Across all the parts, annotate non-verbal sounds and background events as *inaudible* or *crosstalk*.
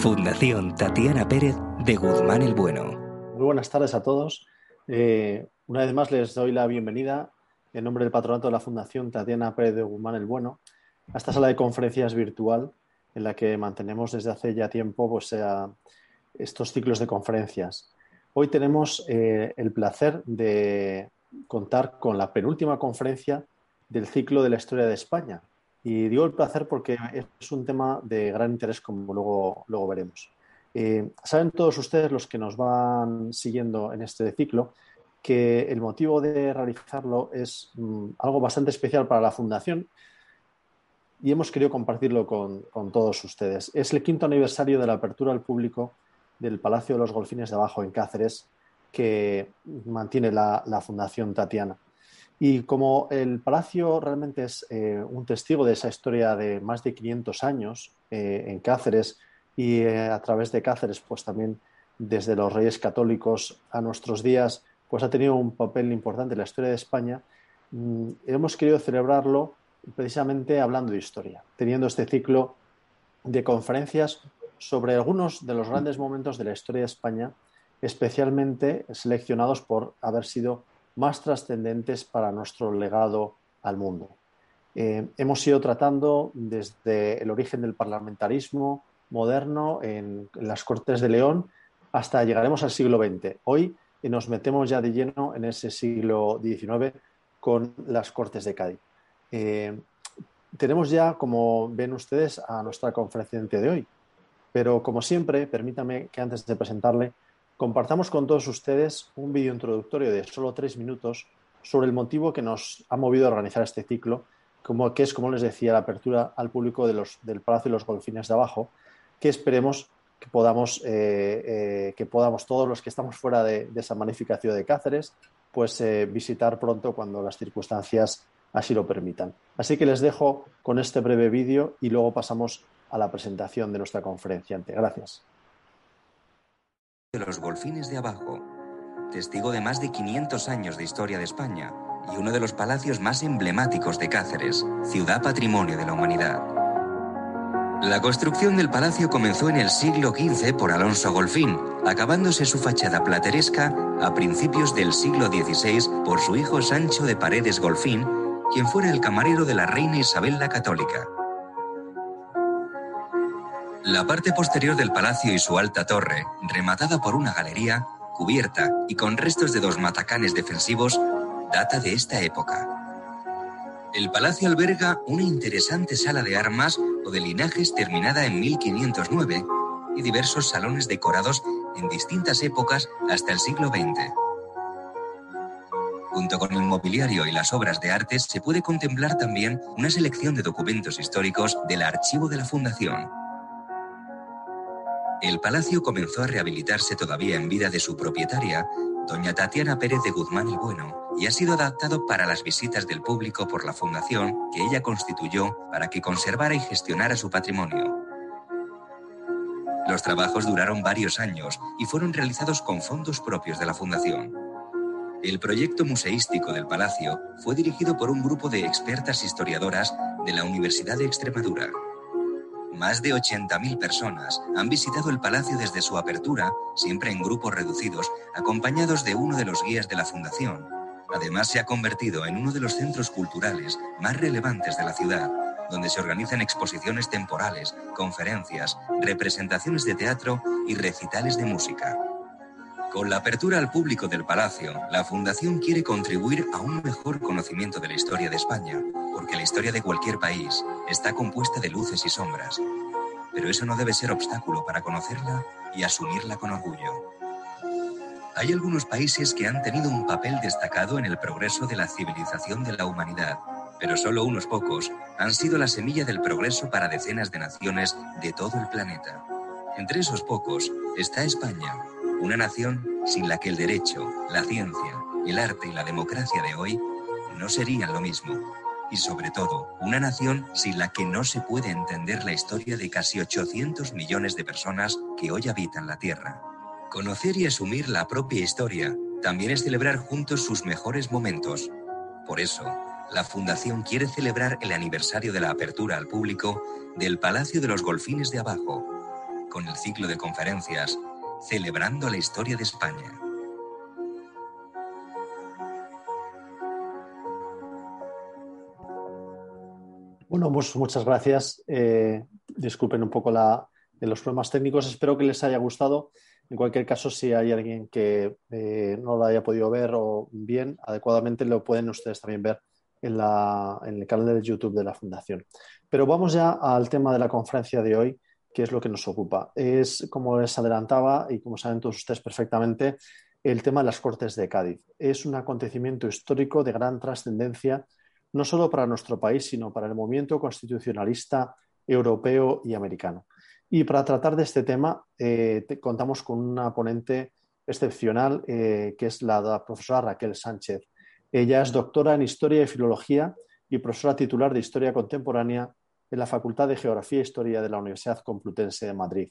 Fundación Tatiana Pérez de Guzmán el Bueno. Muy buenas tardes a todos. Eh, una vez más les doy la bienvenida en nombre del patronato de la Fundación Tatiana Pérez de Guzmán el Bueno a esta sala de conferencias virtual en la que mantenemos desde hace ya tiempo pues, estos ciclos de conferencias. Hoy tenemos eh, el placer de contar con la penúltima conferencia del ciclo de la historia de España, y digo el placer porque es un tema de gran interés, como luego, luego veremos. Eh, Saben todos ustedes, los que nos van siguiendo en este ciclo, que el motivo de realizarlo es mm, algo bastante especial para la Fundación y hemos querido compartirlo con, todos ustedes. Es el quinto aniversario de la apertura al público del Palacio de los Golfines de Abajo en Cáceres que mantiene la Fundación Tatiana. Y como el palacio realmente es eh, un testigo de esa historia de más de 500 años eh, en Cáceres y eh, a través de Cáceres, pues también desde los reyes católicos a nuestros días, pues ha tenido un papel importante en la historia de España, mm, hemos querido celebrarlo precisamente hablando de historia, teniendo este ciclo de conferencias sobre algunos de los grandes momentos de la historia de España, especialmente seleccionados por haber sido más trascendentes para nuestro legado al mundo. Eh, hemos ido tratando desde el origen del parlamentarismo moderno en, las Cortes de León hasta llegaremos al siglo XX. Hoy nos metemos ya de lleno en ese siglo XIX con las Cortes de Cádiz. Eh, tenemos ya, como ven ustedes, a nuestra conferenciante de hoy. Pero como siempre, permítame que antes de presentarle, compartamos con todos ustedes un vídeo introductorio de solo tres minutos sobre el motivo que nos ha movido a organizar este ciclo, como, que es, como les decía, la apertura al público de los, del Palacio y los Golfines de Abajo, que esperemos que podamos, eh, eh, que podamos todos los que estamos fuera de, esa magnífica ciudad de Cáceres, pues eh, visitar pronto cuando las circunstancias así lo permitan. Así que les dejo con este breve vídeo y luego pasamos a la presentación de nuestra conferenciante. Gracias de los Golfines de Abajo, testigo de más de 500 años de historia de España y uno de los palacios más emblemáticos de Cáceres, ciudad patrimonio de la humanidad. La construcción del palacio comenzó en el siglo XV por Alonso Golfín, acabándose su fachada plateresca a principios del siglo XVI por su hijo Sancho de Paredes Golfín, quien fuera el camarero de la reina Isabel la Católica. La parte posterior del palacio y su alta torre, rematada por una galería, cubierta y con restos de dos matacanes defensivos, data de esta época. El palacio alberga una interesante sala de armas o de linajes terminada en 1509 y diversos salones decorados en distintas épocas hasta el siglo XX. Junto con el mobiliario y las obras de arte se puede contemplar también una selección de documentos históricos del archivo de la Fundación. El palacio comenzó a rehabilitarse todavía en vida de su propietaria, doña Tatiana Pérez de Guzmán y Bueno, y ha sido adaptado para las visitas del público por la fundación que ella constituyó para que conservara y gestionara su patrimonio. Los trabajos duraron varios años y fueron realizados con fondos propios de la fundación. El proyecto museístico del palacio fue dirigido por un grupo de expertas historiadoras de la Universidad de Extremadura. Más de 80.000 personas han visitado el palacio desde su apertura, siempre en grupos reducidos, acompañados de uno de los guías de la Fundación. Además, se ha convertido en uno de los centros culturales más relevantes de la ciudad, donde se organizan exposiciones temporales, conferencias, representaciones de teatro y recitales de música. Con la apertura al público del Palacio, la Fundación quiere contribuir a un mejor conocimiento de la historia de España, porque la historia de cualquier país está compuesta de luces y sombras. Pero eso no debe ser obstáculo para conocerla y asumirla con orgullo. Hay algunos países que han tenido un papel destacado en el progreso de la civilización de la humanidad, pero solo unos pocos han sido la semilla del progreso para decenas de naciones de todo el planeta. Entre esos pocos está España, una nación sin la que el derecho, la ciencia, el arte y la democracia de hoy no serían lo mismo. Y sobre todo, una nación sin la que no se puede entender la historia de casi 800 millones de personas que hoy habitan la Tierra. Conocer y asumir la propia historia también es celebrar juntos sus mejores momentos. Por eso, la Fundación quiere celebrar el aniversario de la apertura al público del Palacio de los Golfines de Abajo, con el ciclo de conferencias Celebrando la historia de España. Bueno, pues muchas gracias. Eh, disculpen un poco la, los problemas técnicos. Espero que les haya gustado. En cualquier caso, si hay alguien que eh, no lo haya podido ver o bien adecuadamente, lo pueden ustedes también ver en, el canal de YouTube de la Fundación. Pero vamos ya al tema de la conferencia de hoy, que es lo que nos ocupa. Es, como les adelantaba y como saben todos ustedes perfectamente, el tema de las Cortes de Cádiz. Es un acontecimiento histórico de gran trascendencia, no solo para nuestro país, sino para el movimiento constitucionalista europeo y americano. Y para tratar de este tema, eh, contamos con una ponente excepcional, eh, que es la profesora Raquel Sánchez. Ella es doctora en Historia y Filología y profesora titular de Historia Contemporánea en la Facultad de Geografía e Historia de la Universidad Complutense de Madrid.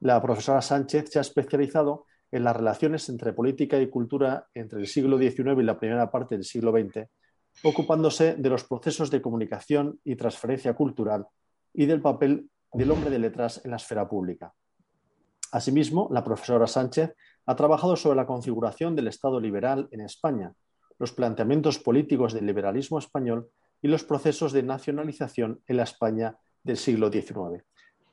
La profesora Sánchez se ha especializado en las relaciones entre política y cultura entre el siglo XIX y la primera parte del siglo XX, ocupándose de los procesos de comunicación y transferencia cultural y del papel del hombre de letras en la esfera pública. Asimismo, la profesora Sánchez ha trabajado sobre la configuración del Estado liberal en España, los planteamientos políticos del liberalismo español y los procesos de nacionalización en la España del siglo XIX.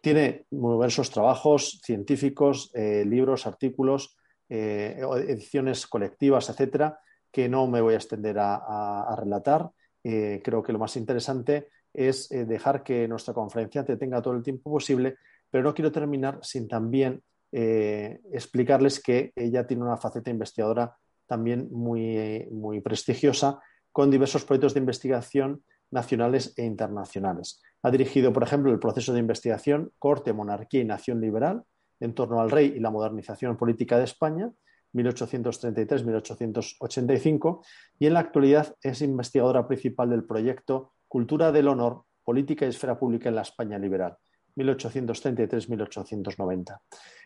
Tiene diversos trabajos científicos, eh, libros, artículos, eh, ediciones colectivas, etcétera, que no me voy a extender a, relatar. Eh, creo que lo más interesante es dejar que nuestra conferencia te tenga todo el tiempo posible, pero no quiero terminar sin también explicarles que ella tiene una faceta investigadora también muy, muy prestigiosa, con diversos proyectos de investigación nacionales e internacionales. Ha dirigido, por ejemplo, el proceso de investigación Corte, Monarquía y Nación Liberal en torno al rey y la modernización política de España, 1833-1885, y en la actualidad es investigadora principal del proyecto Cultura del Honor, Política y Esfera Pública en la España Liberal, 1833-1890.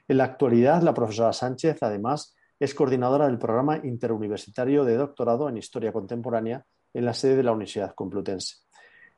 En la actualidad, la profesora Sánchez, además, es coordinadora del programa interuniversitario de doctorado en Historia Contemporánea en la sede de la Universidad Complutense.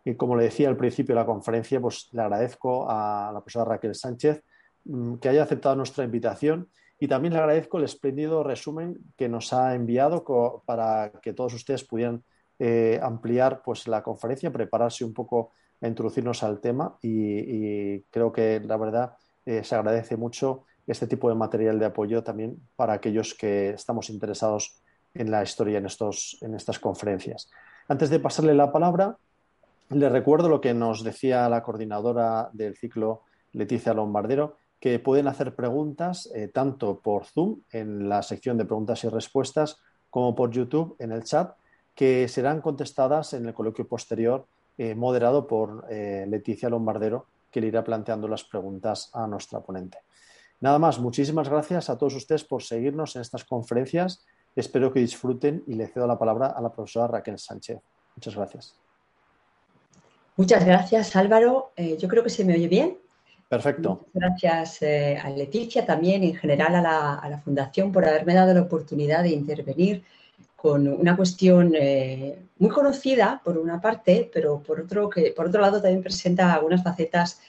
Y como le decía al principio de la conferencia, pues le agradezco a la profesora Raquel Sánchez mm, que haya aceptado nuestra invitación y también le agradezco el espléndido resumen que nos ha enviado para que todos ustedes pudieran eh, ampliar pues, la conferencia, prepararse un poco a introducirnos al tema y, creo que la verdad eh, se agradece mucho este tipo de material de apoyo también para aquellos que estamos interesados en la historia en, estos, en estas conferencias. Antes de pasarle la palabra, le recuerdo lo que nos decía la coordinadora del ciclo, Leticia Lombardero, que pueden hacer preguntas eh, tanto por Zoom en la sección de preguntas y respuestas como por YouTube en el chat, que serán contestadas en el coloquio posterior eh, moderado por eh, Leticia Lombardero, que le irá planteando las preguntas a nuestra ponente. Nada más, muchísimas gracias a todos ustedes por seguirnos en estas conferencias. Espero que disfruten y le cedo la palabra a la profesora Raquel Sánchez. Muchas gracias. Muchas gracias, Álvaro. Eh, yo creo que se me oye bien. Perfecto. gracias eh, a Leticia también, en general a la, Fundación, por haberme dado la oportunidad de intervenir con una cuestión eh, muy conocida, por una parte, pero por otro, que, por otro lado también presenta algunas facetas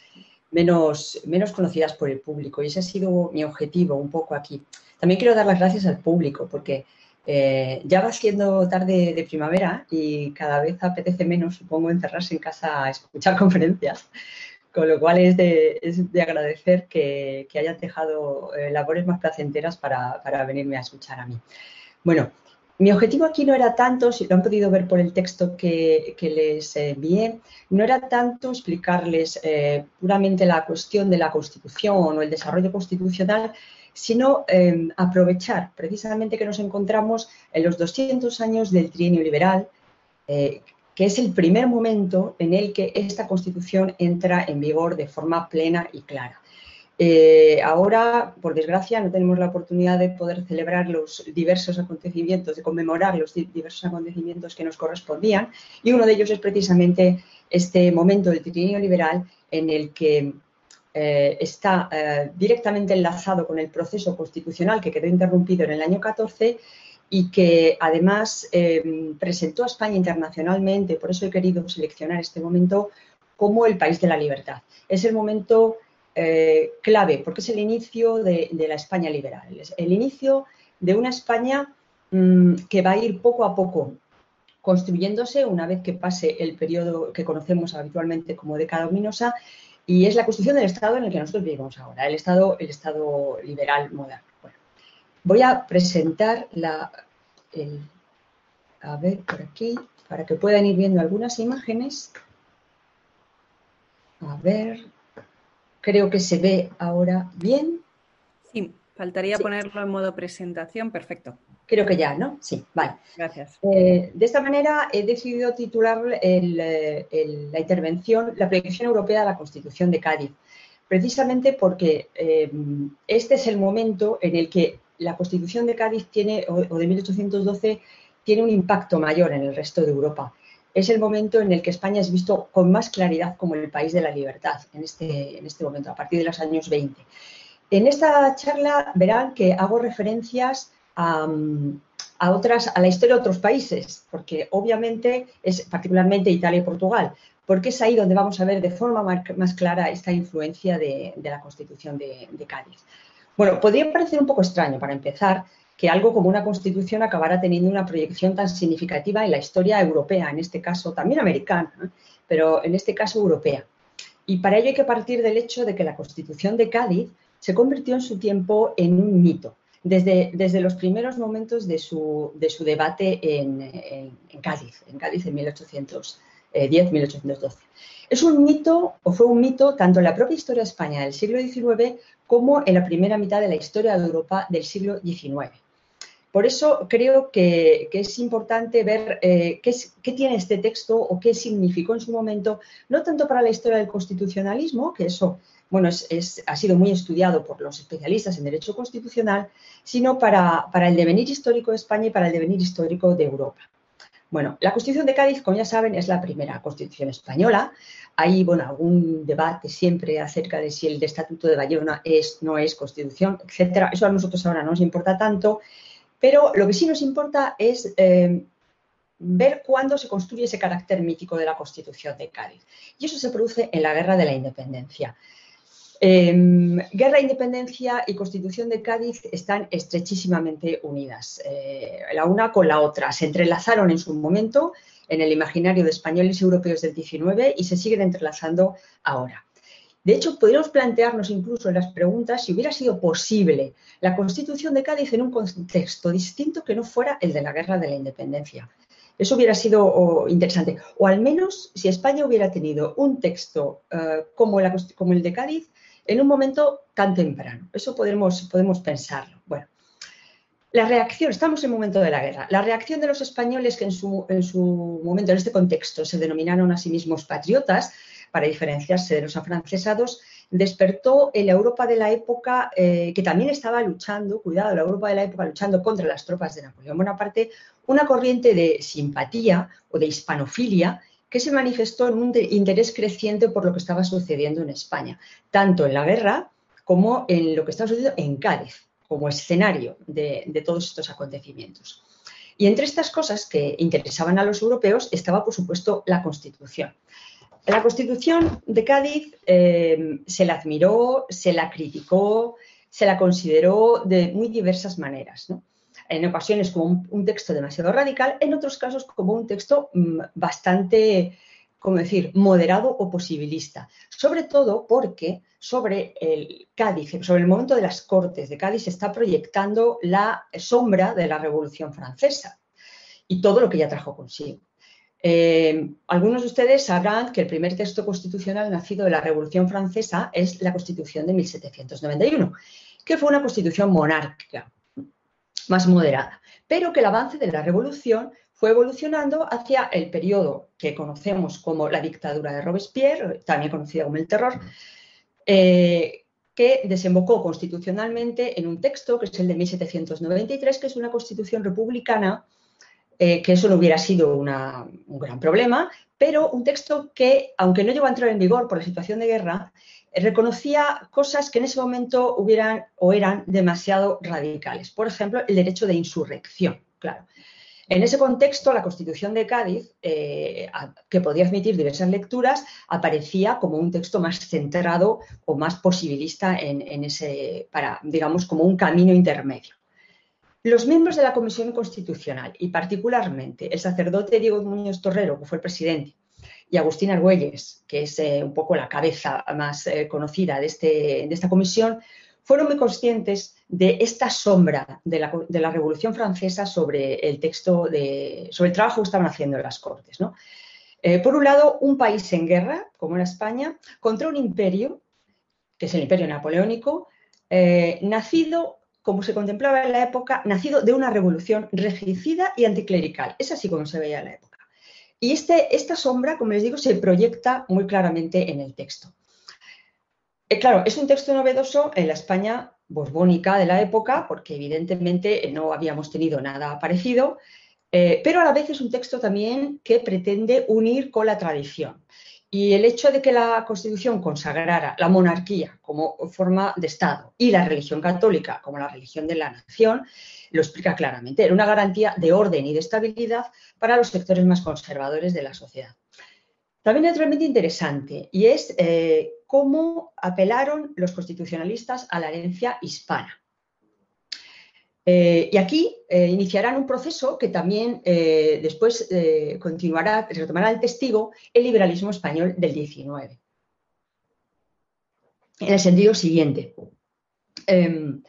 menos, menos conocidas por el público. Y ese ha sido mi objetivo un poco aquí. También quiero dar las gracias al público porque eh, ya va siendo tarde de primavera y cada vez apetece menos, supongo, encerrarse en casa a escuchar *laughs* conferencias. Con lo cual es de, agradecer que, hayan dejado eh, labores más placenteras para, para venirme a escuchar a mí. Bueno, mi objetivo aquí no era tanto, si lo han podido ver por el texto que, les envié, no era tanto explicarles eh, puramente la cuestión de la Constitución o el desarrollo constitucional, sino eh, aprovechar precisamente que nos encontramos en los 200 años del trienio liberal, eh, que es el primer momento en el que esta Constitución entra en vigor de forma plena y clara. Eh, ahora, por desgracia, no tenemos la oportunidad de poder celebrar los diversos acontecimientos, de conmemorar los diversos acontecimientos que nos correspondían, y uno de ellos es precisamente este momento del trienio liberal en el que eh, está eh, directamente enlazado con el proceso constitucional que quedó interrumpido en el año 14 y que además presentó a España internacionalmente, por eso he querido seleccionar este momento, como el país de la libertad. Es el momento eh, clave porque es el inicio de, la España liberal, el inicio de una España mm, que va a ir poco a poco construyéndose una vez que pase el periodo que conocemos habitualmente como década ominosa y es la construcción del Estado en el que nosotros vivimos ahora, el Estado, el Estado liberal moderno. voy a presentar la, a ver por aquí, para que puedan ir viendo algunas imágenes. A ver, creo que se ve ahora bien. Sí, faltaría ponerlo en modo presentación, perfecto. Creo que ya, ¿no? Sí, vale. Gracias. Eh, de esta manera he decidido titular la intervención La proyección europea de la Constitución de Cádiz, precisamente porque eh, este es el momento en el que la Constitución de Cádiz tiene, o de 1812, tiene un impacto mayor en el resto de Europa. Es el momento en el que España es visto con más claridad como el país de la libertad, en este, en este momento, a partir de los años 20. En esta charla verán que hago referencias a, otras, a la historia de otros países, porque obviamente es particularmente Italia y Portugal, porque es ahí donde vamos a ver de forma más clara esta influencia de, la Constitución de, de Cádiz. Bueno, podría parecer un poco extraño para empezar que algo como una constitución acabara teniendo una proyección tan significativa en la historia europea, en este caso también americana, pero en este caso europea. Y para ello hay que partir del hecho de que la constitución de Cádiz se convirtió en su tiempo en un mito, desde, desde los primeros momentos de su, de su debate en, en, Cádiz, en Cádiz en 1810-1812. Es un mito, o fue un mito, tanto en la propia historia de España del siglo XIX como en la primera mitad de la historia de Europa del siglo XIX. Por eso creo que, es importante ver eh, qué, tiene este texto o qué significó en su momento, no tanto para la historia del constitucionalismo, que eso bueno, ha sido muy estudiado por los especialistas en derecho constitucional, sino para, el devenir histórico de España y para el devenir histórico de Europa. Bueno, la Constitución de Cádiz, como ya saben, es la primera Constitución española. Hay, bueno, algún debate siempre acerca de si el Estatuto de Bayona es, no es Constitución, etcétera. Eso a nosotros ahora no nos importa tanto. Pero lo que sí nos importa es eh, ver cuándo se construye ese carácter mítico de la Constitución de Cádiz. Y eso se produce en la Guerra de la Independencia. Em, guerra, independencia y Constitución de Cádiz están estrechísimamente unidas, eh, la una con la otra. Se entrelazaron en su momento en el imaginario de españoles y europeos del XIX y se siguen entrelazando ahora. De hecho, podríamos plantearnos incluso las preguntas si hubiera sido posible la Constitución de Cádiz en un contexto distinto que no fuera el de la Guerra de la Independencia. Eso hubiera sido interesante. O al menos si España hubiera tenido un texto eh, como, el de Cádiz en un momento tan temprano. Eso podemos, podemos pensarlo. Bueno, la reacción, estamos en el momento de la guerra, la reacción de los españoles que en su, en su momento, en este contexto, se denominaron a sí mismos patriotas, para diferenciarse de los afrancesados, despertó en la Europa de la época, eh, que también estaba luchando, cuidado, la Europa de la época luchando contra las tropas de Napoleón Bonaparte, una corriente de simpatía o de hispanofilia que se manifestó en un interés creciente por lo que estaba sucediendo en España, tanto en la guerra como en lo que estaba sucediendo en Cádiz, como escenario de, de todos estos acontecimientos. Y entre estas cosas que interesaban a los europeos estaba, por supuesto, la Constitución. La Constitución de Cádiz eh, se la admiró, se la criticó, se la consideró de muy diversas maneras. En ocasiones como un, texto demasiado radical, en otros casos como un texto mm, bastante, como decir?, moderado o posibilista. Sobre todo porque sobre el Cádiz, sobre el momento de las Cortes de Cádiz, se está proyectando la sombra de la Revolución Francesa y todo lo que ella trajo consigo. Eh, algunos de ustedes sabrán que el primer texto constitucional nacido de la Revolución Francesa es la Constitución de 1791, que fue una constitución monárquica, más moderada, pero que el avance de la Revolución fue evolucionando hacia el periodo que conocemos como la dictadura de Robespierre, también conocida como el terror, eh, que desembocó constitucionalmente en un texto que es el de 1793, que es una constitución republicana eh, que eso no hubiera sido un gran problema, pero un texto que, aunque no llegó a entrar en vigor por la situación de guerra, eh, reconocía cosas que en ese momento hubieran o eran demasiado radicales. Por ejemplo, el derecho de insurrección, claro. En ese contexto, la Constitución de Cádiz, eh, que podía admitir diversas lecturas, aparecía como un texto más centrado o más posibilista en, ese, para, digamos, como un camino intermedio. Los miembros de la Comisión Constitucional y particularmente el sacerdote Diego Muñoz Torrero, que fue el presidente, y Agustín Argüelles, que es eh, un poco la cabeza más eh, conocida de, este, de esta comisión, fueron muy conscientes de esta sombra de la, Revolución Francesa sobre el texto, de, sobre el trabajo que estaban haciendo en las Cortes. Eh, por un lado, un país en guerra, como era España, contra un imperio, que es el imperio napoleónico, nacido, como se contemplaba en la época, nacido de una revolución regicida y anticlerical. Es así como se veía en la época. Y este, esta sombra, como les digo, se proyecta muy claramente en el texto. Eh, claro, es un texto novedoso en la España borbónica de la época, porque evidentemente no habíamos tenido nada parecido, eh, pero a la vez es un texto también que pretende unir con la tradición. Y el hecho de que la Constitución consagrara la monarquía como forma de Estado y la religión católica como la religión de la nación, lo explica claramente. Era una garantía de orden y de estabilidad para los sectores más conservadores de la sociedad. También es realmente interesante y es eh, cómo apelaron los constitucionalistas a la herencia hispana. Eh, y aquí eh, iniciarán un proceso que también después continuará, retomará el testigo el liberalismo español del 19. En el sentido siguiente, em,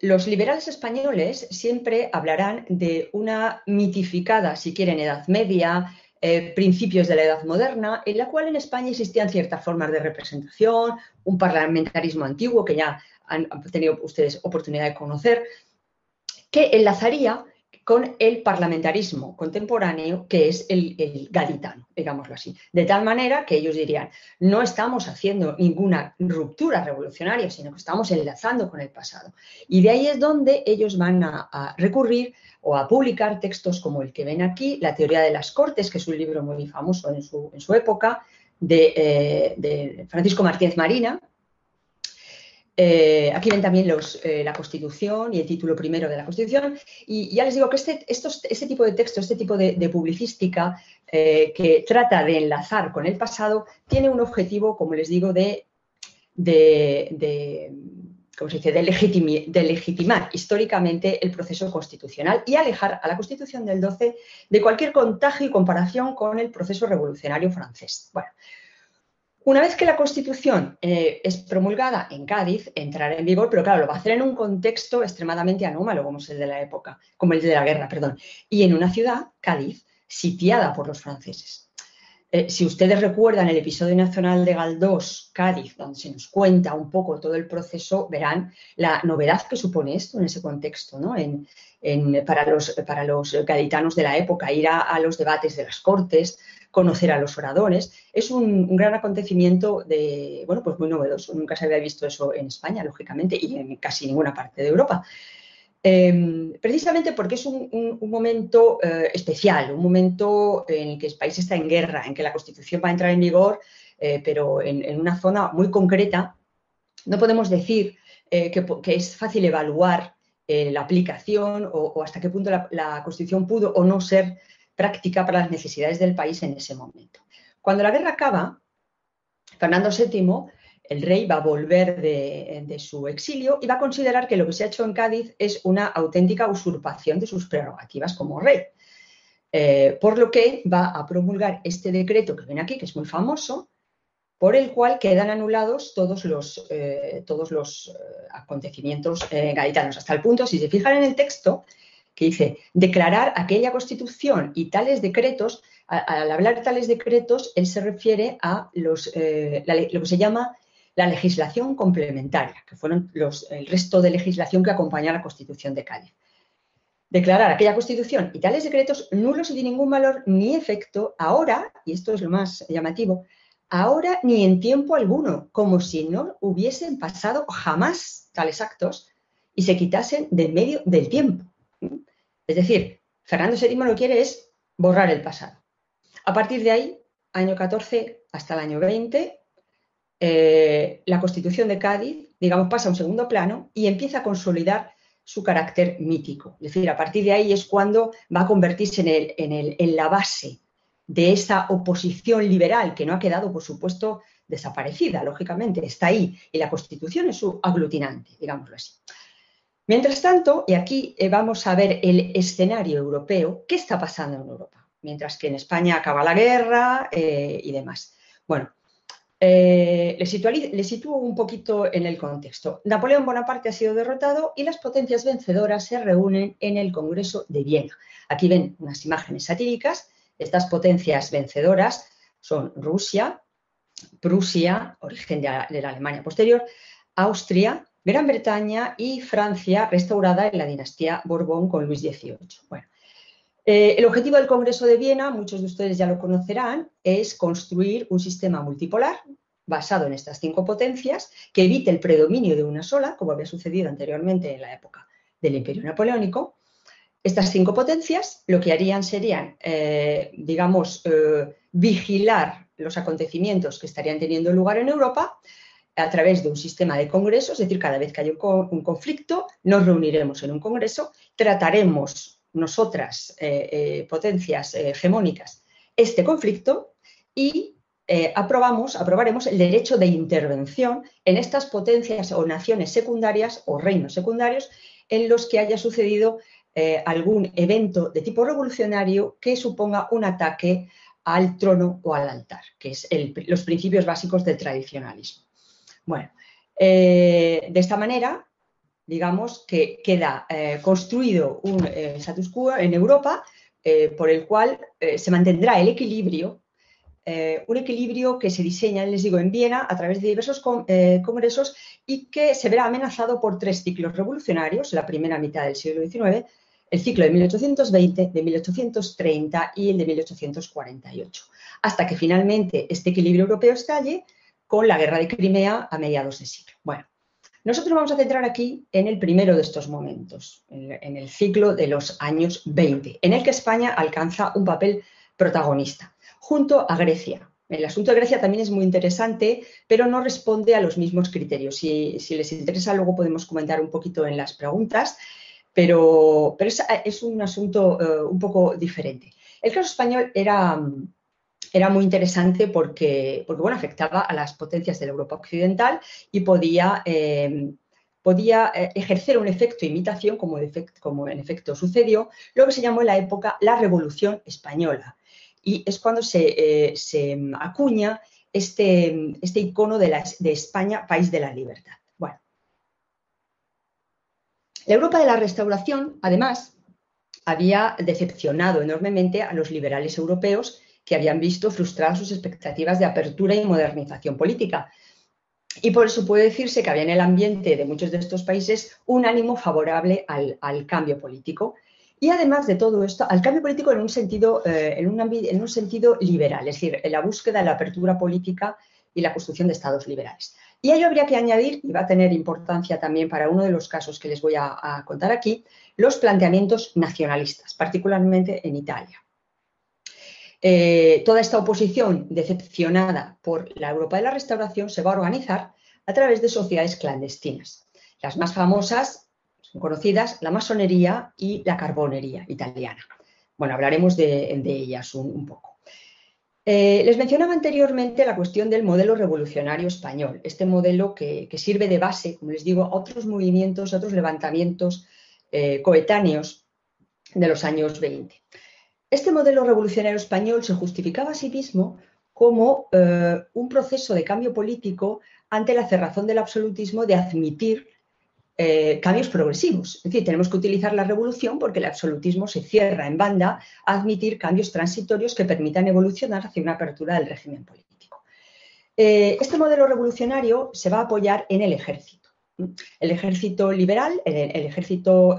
los liberales españoles siempre hablarán de una mitificada, si quieren, Edad Media, eh, principios de la Edad Moderna, en la cual en España existían ciertas formas de representación, un parlamentarismo antiguo que ya han, tenido ustedes oportunidad de conocer, que enlazaría con el parlamentarismo contemporáneo, que es el, gaditano, digámoslo así. De tal manera que ellos dirían, no estamos haciendo ninguna ruptura revolucionaria, sino que estamos enlazando con el pasado. Y de ahí es donde ellos van a recurrir o a publicar textos como el que ven aquí, La teoría de las cortes, que es un libro muy famoso en su, época, eh, de, Francisco Martínez Marina. Eh, aquí ven también los, eh, la Constitución y el título primero de la Constitución. Y ya les digo que este, este tipo de texto, este tipo de, publicística que trata de enlazar con el pasado, tiene un objetivo, como les digo, de, de se dice?, de, legitimar históricamente el proceso constitucional y alejar a la Constitución del 12 de cualquier contagio y comparación con el proceso revolucionario francés. Bueno, una vez que la Constitución eh, es promulgada en Cádiz, entrará en vigor, pero claro, lo va a hacer en un contexto extremadamente anómalo, como es el de la época, como el de la guerra, perdón, y en una ciudad, Cádiz, sitiada por los franceses. Eh, si ustedes recuerdan el episodio nacional de Galdós, Cádiz, donde se nos cuenta un poco todo el proceso, verán la novedad que supone esto en ese contexto, ¿no? para, los, para los gaditanos de la época, ir a, los debates de las cortes, conocer a los oradores, es un, gran acontecimiento de, bueno, pues muy novedoso. Nunca se había visto eso en España, lógicamente, y en casi ninguna parte de Europa. Em, precisamente porque es un, momento eh, especial, un momento en el que el país está en guerra, en que la Constitución va a entrar en vigor, eh, pero en, una zona muy concreta. No podemos decir eh, que, es fácil evaluar la aplicación o, hasta qué punto la Constitución pudo o no ser práctica para las necesidades del país en ese momento. Cuando la guerra acaba, Fernando VII el rey va a volver de, su exilio y va a considerar que lo que se ha hecho en Cádiz es una auténtica usurpación de sus prerrogativas como rey. Eh, por lo que va a promulgar este decreto que ven aquí, que es muy famoso, por el cual quedan anulados todos los, eh, todos los eh, acontecimientos gaditanos, hasta el punto, si se fijan en el texto, que dice declarar aquella constitución y tales decretos, al hablar de tales decretos, él se refiere a los, lo que se llama la legislación complementaria, que fueron los, el resto de legislación que acompaña a la Constitución de Cádiz. Declarar aquella Constitución y tales decretos nulos y de ningún valor ni efecto ahora, y esto es lo más llamativo, ahora ni en tiempo alguno, como si no hubiesen pasado jamás tales actos y se quitasen de medio del tiempo. Es decir, Fernando VII lo que quiere es borrar el pasado. A partir de ahí, año 14 hasta el año 20, eh, la Constitución de Cádiz, digamos, pasa a un segundo plano y empieza a consolidar su carácter mítico. Es decir, a partir de ahí es cuando va a convertirse en, en la base de esa oposición liberal que no ha quedado, por supuesto, desaparecida, lógicamente, está ahí y la Constitución es su aglutinante, digámoslo así. Mientras tanto, y aquí eh, vamos a ver el escenario europeo, ¿qué está pasando en Europa? Mientras que en España acaba la guerra eh, y demás. Bueno, eh, le, sitúo un poquito en el contexto. Napoleón Bonaparte ha sido derrotado y las potencias vencedoras se reúnen en el Congreso de Viena. Aquí ven unas imágenes satíricas. Estas potencias vencedoras son Rusia, Prusia, origen de la Alemania posterior, Austria, Gran Bretaña y Francia, restaurada en la dinastía Borbón con Luis XVIII. Bueno, eh, el objetivo del Congreso de Viena, muchos de ustedes ya lo conocerán, es construir un sistema multipolar basado en estas cinco potencias que evite el predominio de una sola, como había sucedido anteriormente en la época del Imperio Napoleónico. Estas cinco potencias lo que harían serían, eh, digamos, eh, vigilar los acontecimientos que estarían teniendo lugar en Europa, a través de un sistema de congresos, es decir, cada vez que haya un, conflicto, nos reuniremos en un congreso, trataremos nosotras, eh, eh, potencias eh, hegemónicas, este conflicto y aprobamos, aprobaremos el derecho de intervención en estas potencias o naciones secundarias o reinos secundarios en los que haya sucedido algún evento de tipo revolucionario que suponga un ataque al trono o al altar, que es los principios básicos del tradicionalismo. Bueno, de esta manera, digamos que queda eh, construido un eh, status quo en Europa por el cual se mantendrá el equilibrio, un equilibrio que se diseña, les digo, en Viena a través de diversos congresos y que se verá amenazado por tres ciclos revolucionarios, la primera mitad del siglo XIX, el ciclo de 1820, de 1830 y el de 1848, hasta que finalmente este equilibrio europeo estalle con la guerra de Crimea a mediados de siglo. Bueno, nosotros vamos a centrar aquí en el primero de estos momentos, en el ciclo de los años 20, en el que España alcanza un papel protagonista, junto a Grecia. El asunto de Grecia también es muy interesante, pero no responde a los mismos criterios. Si, les interesa, luego podemos comentar un poquito en las preguntas, pero, es, un asunto eh, un poco diferente. El caso español era, era muy interesante porque, porque bueno, afectaba a las potencias de la Europa occidental y podía, eh, podía eh, ejercer un efecto de imitación, como, como en efecto sucedió, lo que se llamó en la época la Revolución Española. Y es cuando se, eh, acuña este, este icono de, de España, país de la libertad. Bueno, la Europa de la Restauración, además, había decepcionado enormemente a los liberales europeos que habían visto frustradas sus expectativas de apertura y modernización política. Y por eso puede decirse que había en el ambiente de muchos de estos países un ánimo favorable al, cambio político. Y además de todo esto, al cambio político en un, sentido, eh, en, un, en un sentido liberal, es decir, en la búsqueda de la apertura política y la construcción de estados liberales. Y a ello habría que añadir, y va a tener importancia también para uno de los casos que les voy a contar aquí, los planteamientos nacionalistas, particularmente en Italia. Eh, toda esta oposición decepcionada por la Europa de la Restauración se va a organizar a través de sociedades clandestinas. Las más famosas son conocidas la masonería y la carbonería italiana. Bueno, hablaremos de, ellas un, poco. Eh, les mencionaba anteriormente la cuestión del modelo revolucionario español, este modelo que, sirve de base, como les digo, a otros movimientos, a otros levantamientos eh, coetáneos de los años 20. Este modelo revolucionario español se justificaba a sí mismo como eh, un proceso de cambio político ante la cerrazón del absolutismo de admitir eh, cambios progresivos. Es decir, tenemos que utilizar la revolución porque el absolutismo se cierra en banda a admitir cambios transitorios que permitan evolucionar hacia una apertura del régimen político. Eh, este modelo revolucionario se va a apoyar en el ejército. El ejército liberal, el, ejército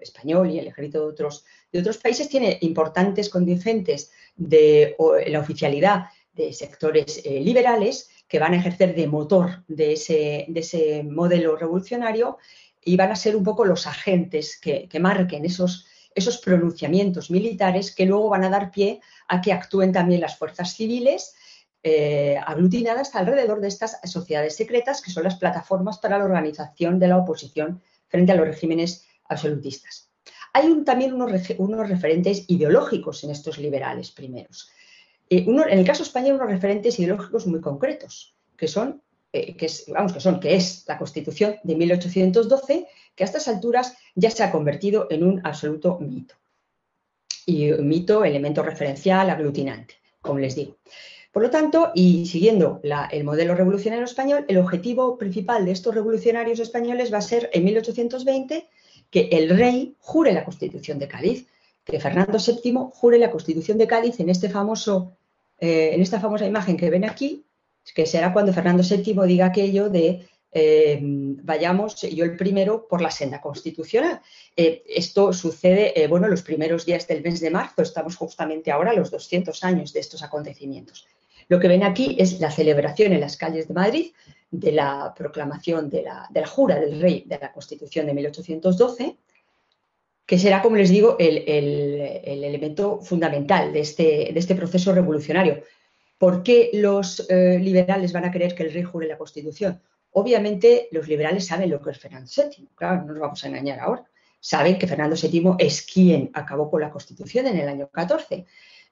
español y el ejército de otros de otros países tiene importantes contingentes de la oficialidad de sectores eh, liberales que van a ejercer de motor de ese, de ese, modelo revolucionario y van a ser un poco los agentes que, marquen esos pronunciamientos militares que luego van a dar pie a que actúen también las fuerzas civiles eh, aglutinadas alrededor de estas sociedades secretas que son las plataformas para la organización de la oposición frente a los regímenes absolutistas. Hay también unos, referentes ideológicos en estos liberales primeros. Eh, en el caso español, unos referentes ideológicos muy concretos, que son, eh, que vamos, que son, que es la Constitución de 1812, que a estas alturas ya se ha convertido en un absoluto mito. Y mito, elemento referencial, aglutinante, como les digo. Por lo tanto, y siguiendo el modelo revolucionario español, el objetivo principal de estos revolucionarios españoles va a ser en 1820 que el rey jure la Constitución de Cádiz, que Fernando VII jure la Constitución de Cádiz en, este famoso, eh, en esta famosa imagen que ven aquí, que será cuando Fernando VII diga aquello de eh, vayamos yo el primero por la senda constitucional. Eh, esto sucede, bueno, los primeros días del mes de marzo, estamos justamente ahora a los 200 años de estos acontecimientos. Lo que ven aquí es la celebración en las calles de Madrid de la proclamación de la, jura del rey de la Constitución de 1812, que será, como les digo, el, elemento fundamental de este, de este, proceso revolucionario. ¿Por qué los eh, liberales van a querer que el rey jure la Constitución? Obviamente los liberales saben lo que es Fernando VII, claro, no nos vamos a engañar ahora. Saben que Fernando VII es quien acabó con la Constitución en el año 14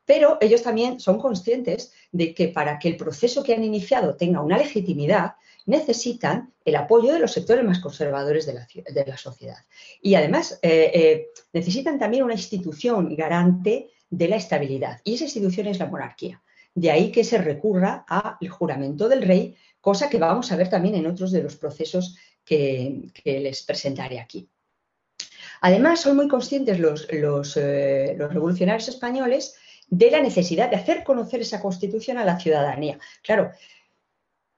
pero ellos también son conscientes de que para que el proceso que han iniciado tenga una legitimidad, necesitan el apoyo de los sectores más conservadores de la, sociedad. Y además eh, eh, necesitan también una institución garante de la estabilidad. Y esa institución es la monarquía. De ahí que se recurra al juramento del rey, cosa que vamos a ver también en otros de los procesos que, les presentaré aquí. Además, son muy conscientes los, los eh, revolucionarios españoles de la necesidad de hacer conocer esa constitución a la ciudadanía. Claro,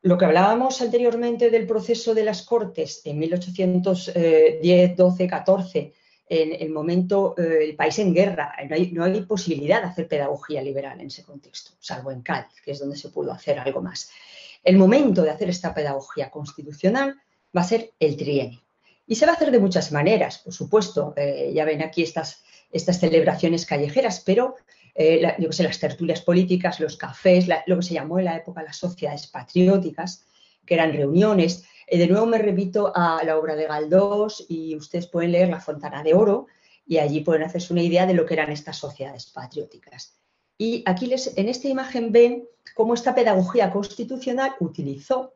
lo que hablábamos anteriormente del proceso de las Cortes en 1810, 12, 14, en el momento, eh, el país en guerra, no hay, no hay, posibilidad de hacer pedagogía liberal en ese contexto, salvo en Cádiz, que es donde se pudo hacer algo más. El momento de hacer esta pedagogía constitucional va a ser el trienio. Y se va a hacer de muchas maneras, por supuesto. Eh, ya ven aquí estas, estas celebraciones callejeras, pero eh, sé, las tertulias políticas, los cafés, lo que se llamó en la época las sociedades patrióticas, que eran reuniones. Eh, de nuevo me repito a la obra de Galdós y ustedes pueden leer La Fontana de Oro y allí pueden hacerse una idea de lo que eran estas sociedades patrióticas. Y aquí les, en esta imagen ven cómo esta pedagogía constitucional utilizó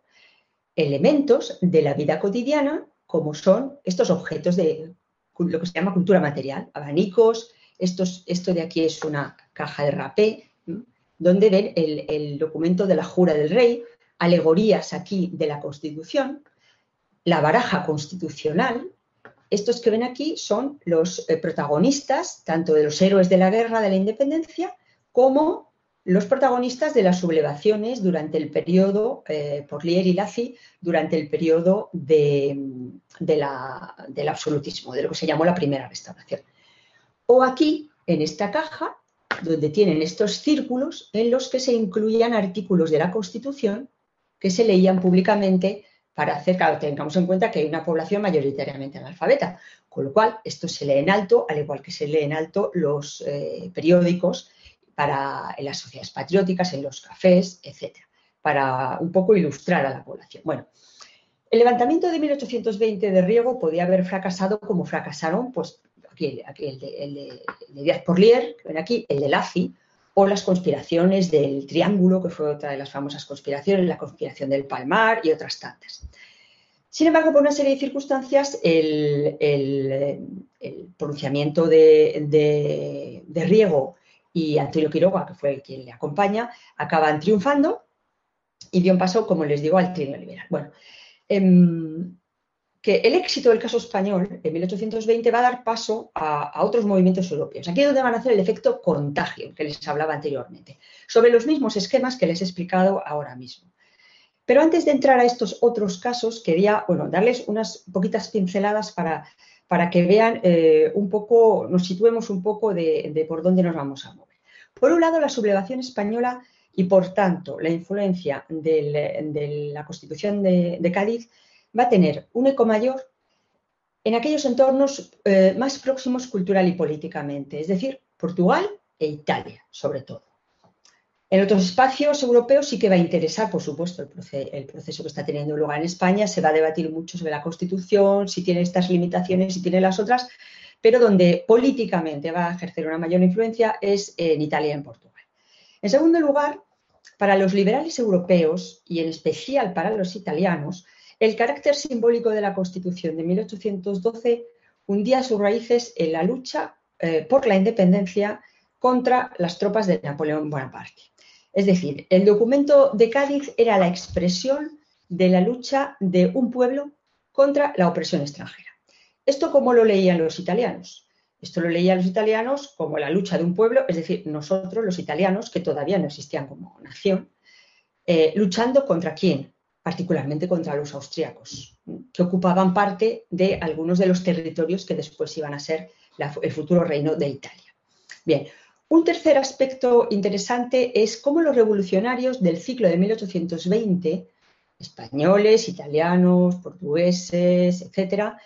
elementos de la vida cotidiana, como son estos objetos de lo que se llama cultura material, abanicos, esto de aquí es una caja de rapé, donde ven el, documento de la jura del rey, alegorías aquí de la Constitución, la baraja constitucional. Estos que ven aquí son los eh, protagonistas, tanto de los héroes de la guerra de la independencia, como los protagonistas de las sublevaciones durante el periodo, eh, por Lier y Lacy, durante el periodo de, del absolutismo, de lo que se llamó la primera restauración. O aquí, en esta caja, donde tienen estos círculos en los que se incluían artículos de la Constitución que se leían públicamente para hacer, claro, tengamos en cuenta que hay una población mayoritariamente analfabeta, con lo cual esto se lee en alto, al igual que se lee en alto los eh, periódicos para, en las sociedades patrióticas, en los cafés, etcétera, para un poco ilustrar a la población. Bueno, el levantamiento de 1820 de Riego podía haber fracasado como fracasaron pues, aquí, el, de, el, Díaz Porlier, que ven aquí, el de Lafi, o las conspiraciones del Triángulo, que fue otra de las famosas conspiraciones, la conspiración del Palmar y otras tantas. Sin embargo, por una serie de circunstancias, el, pronunciamiento de, Riego y Antonio Quiroga, que fue quien le acompaña, acaban triunfando y dio un paso, como les digo, al trienio liberal. Bueno, em, que el éxito del caso español en 1820 va a dar paso a, otros movimientos europeos. Aquí es donde van a hacer el efecto contagio que les hablaba anteriormente, sobre los mismos esquemas que les he explicado ahora mismo. Pero antes de entrar a estos otros casos, quería bueno, darles unas poquitas pinceladas para, para que vean eh, un poco, nos situemos un poco de, por dónde nos vamos a mover. Por un lado, la sublevación española y, por tanto, la influencia de la Constitución de Cádiz va a tener un eco mayor en aquellos entornos eh, más próximos cultural y políticamente, es decir, Portugal e Italia, sobre todo. En otros espacios europeos sí que va a interesar, por supuesto, el, proceso que está teniendo lugar en España. Se va a debatir mucho sobre la Constitución, si tiene estas limitaciones, si tiene las otras, pero donde políticamente va a ejercer una mayor influencia es en Italia y en Portugal. En segundo lugar, para los liberales europeos y en especial para los italianos, el carácter simbólico de la Constitución de 1812 hundía sus raíces en la lucha eh, por la independencia contra las tropas de Napoleón Bonaparte. Es decir, el documento de Cádiz era la expresión de la lucha de un pueblo contra la opresión extranjera. ¿Esto cómo lo leían los italianos? Esto lo leían los italianos como la lucha de un pueblo, es decir, nosotros los italianos, que todavía no existían como nación, eh, luchando contra quién? Particularmente contra los austriacos, que ocupaban parte de algunos de los territorios que después iban a ser el futuro reino de Italia. Bien, un tercer aspecto interesante es cómo los revolucionarios del ciclo de 1820, españoles, italianos, portugueses, etcétera,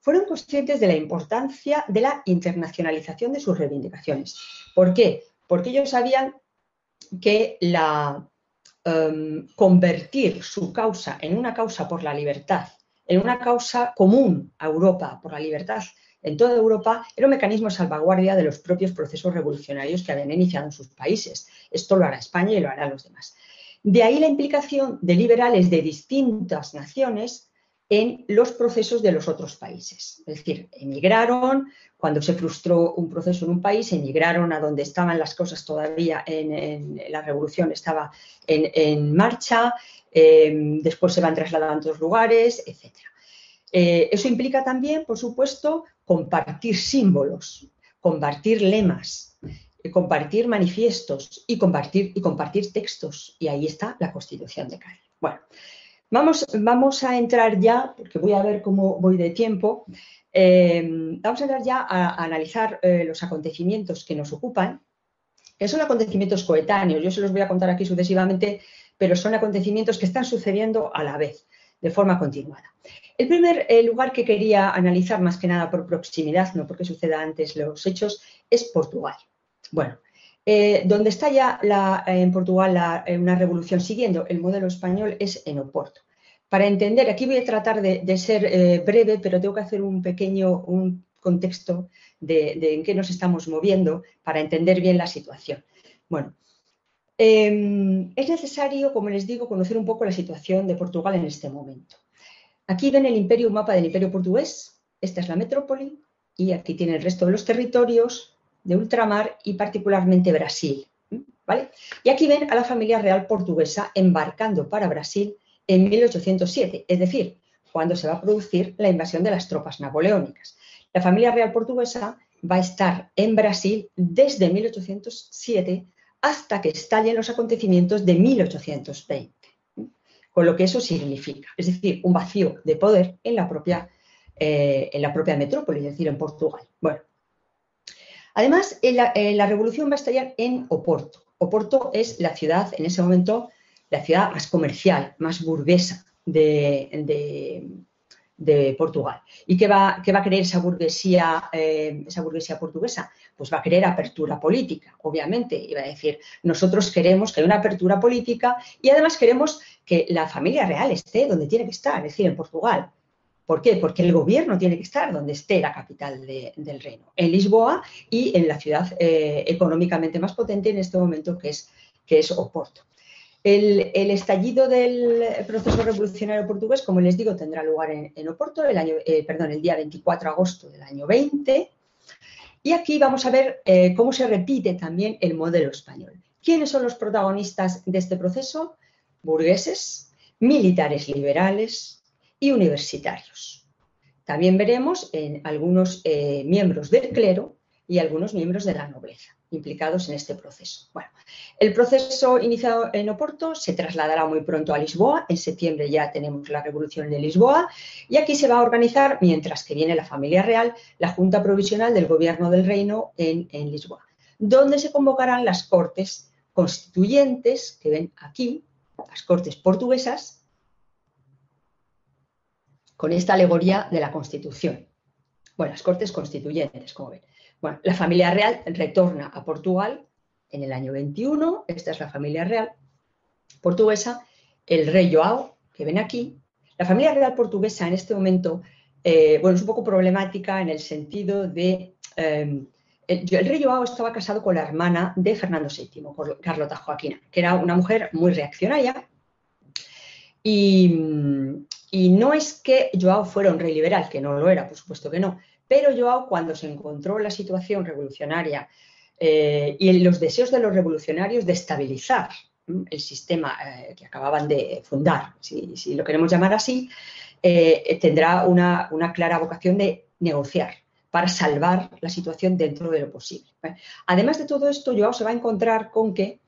fueron conscientes de la importancia de la internacionalización de sus reivindicaciones. ¿Por qué? Porque ellos sabían que la, em, convertir su causa en una causa por la libertad, en una causa común a Europa por la libertad en toda Europa era un mecanismo de salvaguardia de los propios procesos revolucionarios que habían iniciado en sus países. Esto lo hará España y lo harán los demás. De ahí la implicación de liberales de distintas naciones en los procesos de los otros países. Es decir, emigraron, cuando se frustró un proceso en un país, emigraron a donde estaban las cosas todavía en, la revolución, estaba en, marcha, eh, después se van trasladando a otros lugares, etc. Eh, eso implica también, por supuesto, compartir símbolos, compartir lemas, compartir manifiestos y compartir, y compartir textos. Y ahí está la Constitución de Cádiz. Bueno, vamos, vamos a entrar ya, porque voy a ver cómo voy de tiempo, eh, vamos a entrar ya a, analizar eh, los acontecimientos que nos ocupan, que son acontecimientos coetáneos. Yo se los voy a contar aquí sucesivamente, pero son acontecimientos que están sucediendo a la vez de forma continuada. El primer eh, lugar que quería analizar, más que nada por proximidad, no porque suceda antes los hechos, es Portugal. Bueno, eh, donde está ya en Portugal una revolución siguiendo el modelo español es en Oporto. Para entender, aquí voy a tratar de, ser eh, breve, pero tengo que hacer un pequeño un contexto de, de, en qué nos estamos moviendo para entender bien la situación. Bueno, Em, es necesario, como les digo, conocer un poco la situación de Portugal en este momento. Aquí ven el imperio, un mapa del imperio portugués, esta es la metrópoli y aquí tiene el resto de los territorios de ultramar y particularmente Brasil. ¿vale? Y aquí ven a la familia real portuguesa embarcando para Brasil en 1807, es decir, cuando se va a producir la invasión de las tropas napoleónicas. La familia real portuguesa va a estar en Brasil desde 1807 hasta que estallen los acontecimientos de 1820, con lo que eso significa, es decir, un vacío de poder en la propia, eh, en la propia metrópoli, es decir, en Portugal. Bueno, además, la, revolución va a estallar en Oporto. Oporto es la ciudad, en ese momento, la ciudad más comercial, más burguesa de, de Portugal. ¿Y qué va, qué va a querer esa burguesía, eh, esa burguesía portuguesa? Pues va a querer apertura política, obviamente. Y va a decir, nosotros queremos que haya una apertura política y además queremos que la familia real esté donde tiene que estar, es decir, en Portugal. ¿Por qué? Porque el gobierno tiene que estar donde esté la capital del reino, en Lisboa y en la ciudad eh, económicamente más potente en este momento que es, que es Oporto. El, estallido del proceso revolucionario portugués, como les digo, tendrá lugar en, Oporto el, año, eh, perdón, el día 24 de agosto del año 20. Y aquí vamos a ver eh, cómo se repite también el modelo español. ¿Quiénes son los protagonistas de este proceso? Burgueses, militares liberales y universitarios. También veremos en algunos eh, miembros del clero y algunos miembros de la nobleza implicados en este proceso. Bueno, el proceso iniciado en Oporto se trasladará muy pronto a Lisboa. En septiembre ya tenemos la revolución de Lisboa y aquí se va a organizar, mientras que viene la familia real, la Junta Provisional del Gobierno del Reino en, en Lisboa, donde se convocarán las Cortes Constituyentes, que ven aquí, las Cortes portuguesas, con esta alegoría de la Constitución. Bueno, las Cortes Constituyentes, como ven. Bueno, la familia real retorna a Portugal en el año 21, esta es la familia real portuguesa, el rey Joao, que ven aquí. La familia real portuguesa en este momento, eh, bueno, es un poco problemática en el sentido de... Em, el, rey Joao estaba casado con la hermana de Fernando VII, Carlota Joaquina, que era una mujer muy reaccionaria. Y, y no es que Joao fuera un rey liberal, que no lo era, por supuesto que no, pero Joao cuando se encontró la situación revolucionaria eh, y los deseos de los revolucionarios de estabilizar el sistema eh, que acababan de fundar, si, lo queremos llamar así, eh, tendrá una, clara vocación de negociar para salvar la situación dentro de lo posible. Además de todo esto, Joao se va a encontrar con que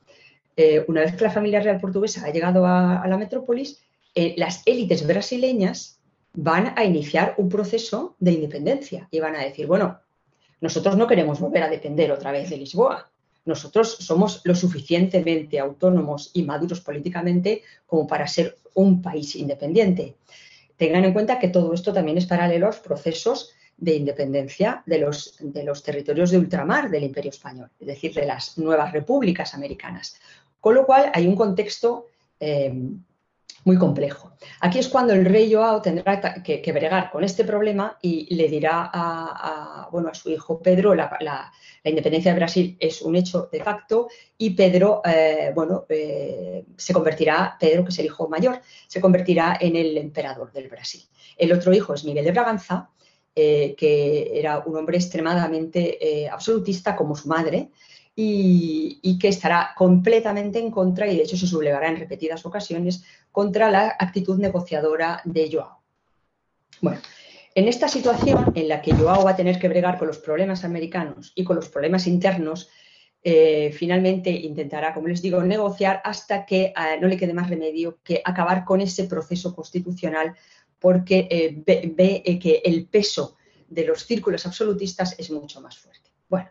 una vez que la familia real portuguesa ha llegado a, la metrópolis, las élites brasileñas van a iniciar un proceso de independencia y van a decir, bueno, nosotros no queremos volver a depender otra vez de Lisboa. Nosotros somos lo suficientemente autónomos y maduros políticamente como para ser un país independiente. Tengan en cuenta que todo esto también es paralelo a los procesos de independencia de los, de los territorios de ultramar del Imperio Español, es decir, de las nuevas repúblicas americanas. Con lo cual hay un contexto eh, muy complejo. Aquí es cuando el rey Joao tendrá que, bregar con este problema y le dirá a, bueno, a su hijo Pedro, la, independencia de Brasil es un hecho de facto y Pedro, eh, bueno, eh, se convertirá, Pedro, que es el hijo mayor, se convertirá en el emperador del Brasil. El otro hijo es Miguel de Braganza, eh, que era un hombre extremadamente absolutista como su madre, y, que estará completamente en contra, y de hecho se sublevará en repetidas ocasiones, contra la actitud negociadora de Joao. Bueno, en esta situación en la que Joao va a tener que bregar con los problemas americanos y con los problemas internos, eh, finalmente intentará, como les digo, negociar hasta que eh, no le quede más remedio que acabar con ese proceso constitucional porque eh, ve, que el peso de los círculos absolutistas es mucho más fuerte. Bueno,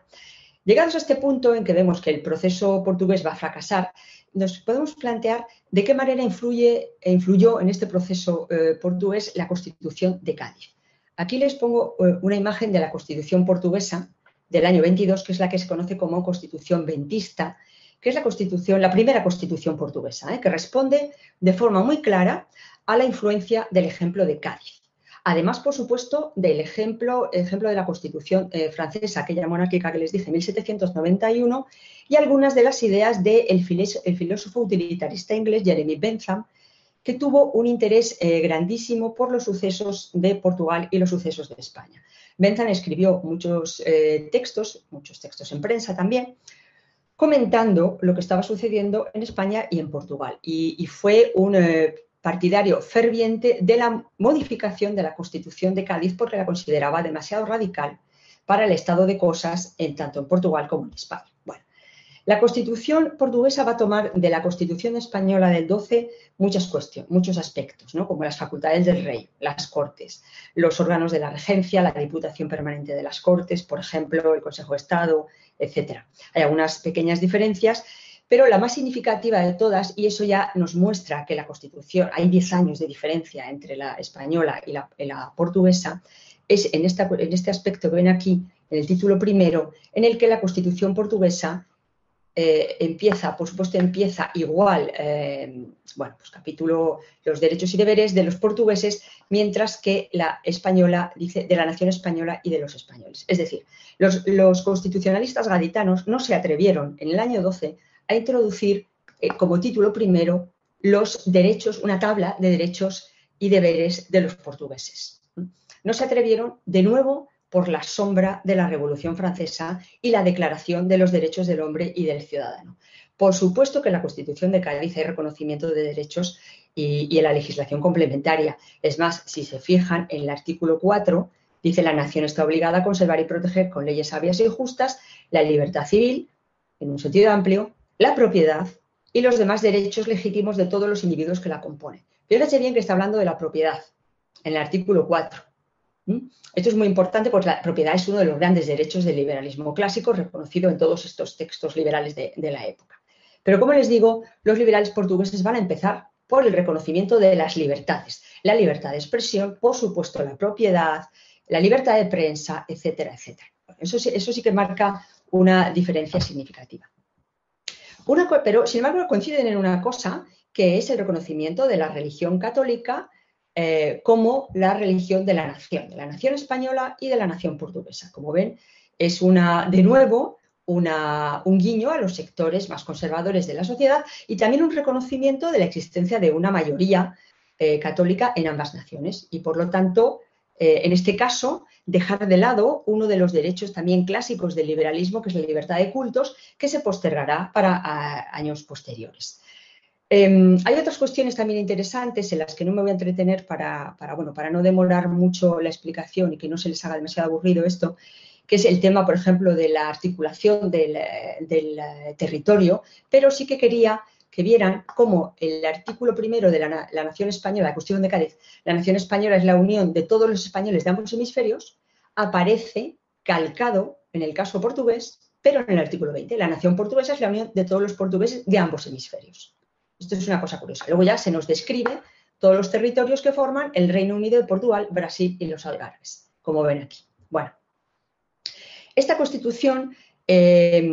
Llegados a este punto en que vemos que el proceso portugués va a fracasar, nos podemos plantear de qué manera influye, e influyó en este proceso eh, portugués la Constitución de Cádiz. Aquí les pongo eh, una imagen de la Constitución portuguesa del año 22, que es la que se conoce como Constitución ventista, que es la constitución, la primera constitución portuguesa, ¿eh? que responde de forma muy clara a la influencia del ejemplo de Cádiz. Además, por supuesto, del ejemplo, ejemplo de la Constitución eh, francesa, aquella monárquica que les dije, 1791, y algunas de las ideas del filósofo utilitarista inglés Jeremy Bentham, que tuvo un interés eh, grandísimo por los sucesos de Portugal y los sucesos de España. Bentham escribió muchos eh, textos, muchos textos en prensa también, comentando lo que estaba sucediendo en España y en Portugal. Y, fue un partidario ferviente de la modificación de la Constitución de Cádiz porque la consideraba demasiado radical para el estado de cosas en tanto en Portugal como en España. La Constitución portuguesa va a tomar de la Constitución española del 12 muchas cuestiones, muchos aspectos, como las facultades del rey, las cortes, los órganos de la regencia, la Diputación Permanente de las Cortes, por ejemplo, el Consejo de Estado, etc. Hay algunas pequeñas diferencias pero la más significativa de todas, y eso ya nos muestra que la Constitución, hay 10 años de diferencia entre la española y la, portuguesa, es en, este aspecto que ven aquí, en el título primero, en el que la Constitución portuguesa eh, empieza, por supuesto, empieza igual, eh, bueno, pues capítulo los derechos y deberes de los portugueses, mientras que la española dice de la nación española y de los españoles. Es decir, los constitucionalistas gaditanos no se atrevieron en el año 12 a introducir eh, como título primero los derechos, una tabla de derechos y deberes de los portugueses. No se atrevieron de nuevo por la sombra de la Revolución Francesa y la Declaración de los Derechos del Hombre y del Ciudadano. Por supuesto que en la Constitución de Cádiz hay reconocimiento de derechos y, y, en la legislación complementaria. Es más, si se fijan en el artículo 4, dice la nación está obligada a conservar y proteger con leyes sabias y justas la libertad civil, en un sentido amplio, la propiedad y los demás derechos legítimos de todos los individuos que la componen. Fíjense bien que está hablando de la propiedad en el artículo 4. Esto es muy importante porque la propiedad es uno de los grandes derechos del liberalismo clásico reconocido en todos estos textos liberales de, la época. Pero como les digo, los liberales portugueses van a empezar por el reconocimiento de las libertades. La libertad de expresión, por supuesto, la propiedad, la libertad de prensa, etcétera, etcétera. Eso sí que marca una diferencia significativa. Pero, sin embargo, coinciden en una cosa, que es el reconocimiento de la religión católica eh, como la religión de la nación, de la nación española y de la nación portuguesa. Como ven, es una, de nuevo, un guiño a los sectores más conservadores de la sociedad y también un reconocimiento de la existencia de una mayoría eh, católica en ambas naciones. Y por lo tanto, eh, en este caso, dejar de lado uno de los derechos también clásicos del liberalismo, que es la libertad de cultos, que se postergará para años posteriores. Em, hay otras cuestiones también interesantes en las que no me voy a entretener para, bueno, para no demorar mucho la explicación y que no se les haga demasiado aburrido esto, que es el tema, por ejemplo, de la articulación del, territorio, pero sí que quería que vieran cómo el artículo primero de la, Nación Española, la Constitución de Cádiz, la Nación Española es la unión de todos los españoles de ambos hemisferios, aparece calcado en el caso portugués, pero en el artículo 20. La Nación Portuguesa es la unión de todos los portugueses de ambos hemisferios. Esto es una cosa curiosa. Luego ya se nos describe todos los territorios que forman el Reino Unido de Portugal, Brasil y los Algarves, como ven aquí. Bueno, esta constitución eh,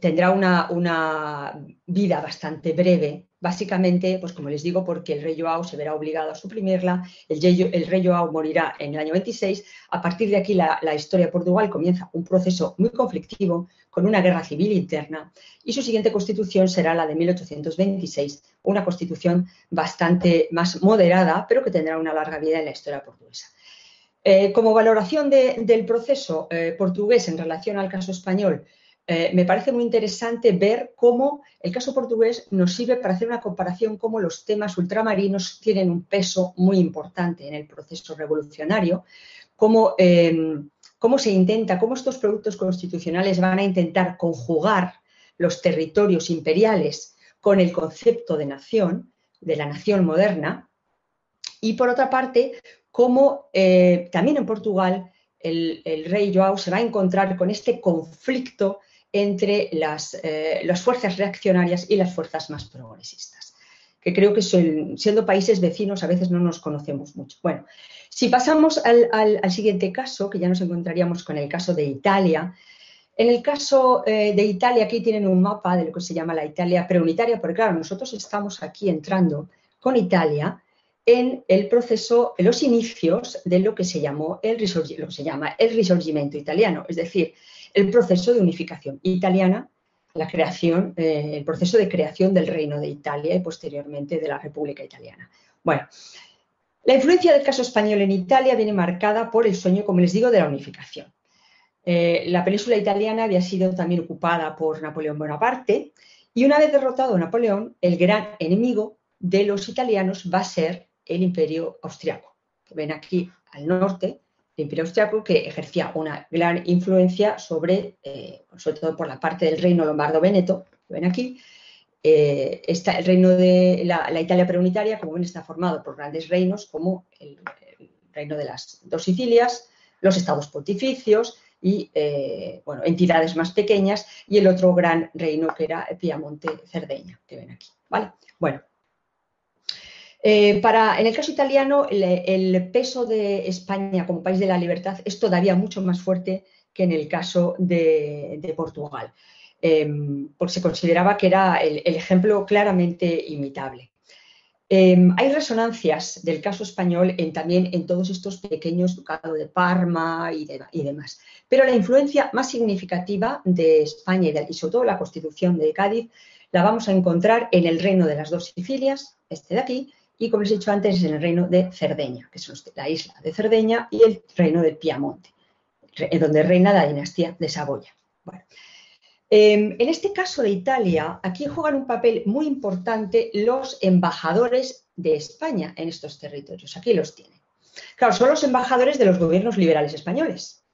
tendrá una, vida bastante breve, básicamente, pues como les digo, porque el rey Joao se verá obligado a suprimirla, el, rey Joao morirá en el año 26, a partir de aquí la, historia de Portugal comienza un proceso muy conflictivo, con una guerra civil interna, y su siguiente constitución será la de 1826, una constitución bastante más moderada, pero que tendrá una larga vida en la historia portuguesa. Eh, como valoración del proceso eh, portugués en relación al caso español, eh, me parece muy interesante ver cómo el caso portugués nos sirve para hacer una comparación cómo los temas ultramarinos tienen un peso muy importante en el proceso revolucionario, cómo, cómo se intenta, cómo estos productos constitucionales van a intentar conjugar los territorios imperiales con el concepto de nación, de la nación moderna, y por otra parte, cómo eh, también en Portugal el, rey Joao se va a encontrar con este conflicto entre eh, las, fuerzas reaccionarias y las fuerzas más progresistas, que creo que siendo países vecinos a veces no nos conocemos mucho. Bueno, si pasamos al, siguiente caso, que ya nos encontraríamos con el caso de Italia, en el caso eh, de Italia, aquí tienen un mapa de lo que se llama la Italia preunitaria, porque claro, nosotros estamos aquí entrando con Italia en el proceso, en los inicios de lo que se llamó el, lo llama el risorgimento italiano, es decir, el proceso de unificación italiana, la creación, eh, el proceso de creación del Reino de Italia y posteriormente de la República Italiana. Bueno, la influencia del caso español en Italia viene marcada por el sueño, como les digo, de la unificación. Eh, la península italiana había sido también ocupada por Napoleón Bonaparte y una vez derrotado Napoleón, el gran enemigo de los italianos va a ser el imperio austriaco. Ven aquí al norte, el imperio austriaco que ejercía una gran influencia sobre, eh, sobre todo por la parte del reino lombardo-veneto, ven aquí. Eh, está el reino de la, Italia preunitaria, como ven, está formado por grandes reinos como el, reino de las dos Sicilias, los estados pontificios y eh, bueno, entidades más pequeñas y el otro gran reino que era Piamonte-Cerdeña, que ven aquí. ¿vale? Bueno, eh, en el caso italiano, el, peso de España como país de la libertad es todavía mucho más fuerte que en el caso de, Portugal, em, porque se consideraba que era el, ejemplo claramente imitable. Em, hay resonancias del caso español también en todos estos pequeños ducados de Parma y, demás, pero la influencia más significativa de España y, y sobre todo la constitución de Cádiz la vamos a encontrar en el reino de las dos Sicilias, este de aquí, y como les he dicho antes, en el reino de Cerdeña, que es la isla de Cerdeña y el reino de Piamonte, donde reina la dinastía de Saboya. Em, en este caso de Italia, aquí juegan un papel muy importante los embajadores de España en estos territorios. Aquí los tienen. Claro, son los embajadores de los gobiernos liberales españoles,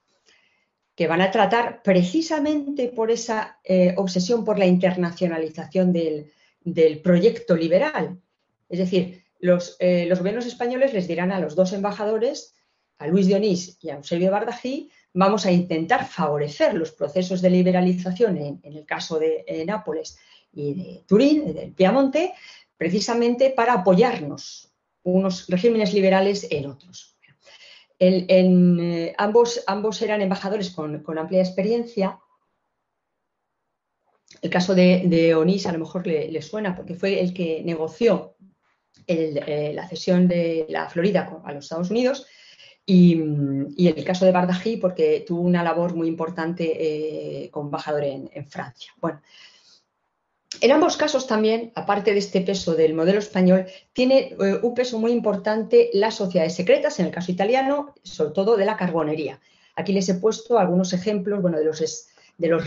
que van a tratar precisamente por esa eh, obsesión por la internacionalización del proyecto liberal. Es decir, eh, los, gobiernos españoles les dirán a los dos embajadores, a Luis de Onís y a Eusebio Bardají, vamos a intentar favorecer los procesos de liberalización en, el caso de Nápoles y de Turín, del Piamonte, precisamente para apoyarnos unos regímenes liberales en otros. eh, ambos, ambos, eran embajadores con, amplia experiencia El caso de, Onís a lo mejor le, suena porque fue el que negoció eh, la cesión de la Florida a los Estados Unidos y, el caso de Bardají porque tuvo una labor muy importante eh, como embajador en, Francia. Bueno, en ambos casos también, aparte de este peso del modelo español, tiene eh, un peso muy importante las sociedades secretas, en el caso italiano, sobre todo de la carbonería. Aquí les he puesto algunos ejemplos bueno, de, los, de, los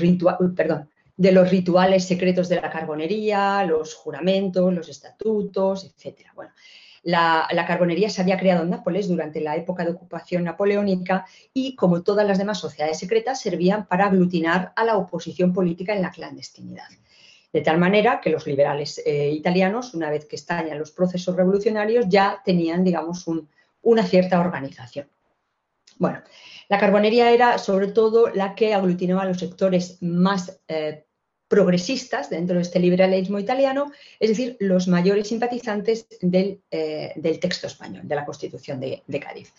perdón, de los rituales secretos de la carbonería, los juramentos, los estatutos, etc. Bueno, la, carbonería se había creado en Nápoles durante la época de ocupación napoleónica y, como todas las demás sociedades secretas, servían para aglutinar a la oposición política en la clandestinidad. De tal manera que los liberales eh, italianos, una vez que estallan los procesos revolucionarios, ya tenían, digamos, una cierta organización. Bueno, la carbonería era sobre todo la que aglutinaba los sectores más eh, progresistas dentro de este liberalismo italiano, es decir, los mayores simpatizantes del, eh, texto español, de la Constitución de, Cádiz.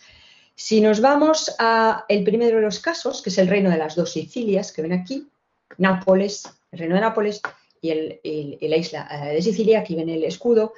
Si nos vamos al primero de los casos, que es el reino de las dos Sicilias, que ven aquí, Nápoles, el reino de Nápoles y, la isla eh, de Sicilia, aquí ven el escudo,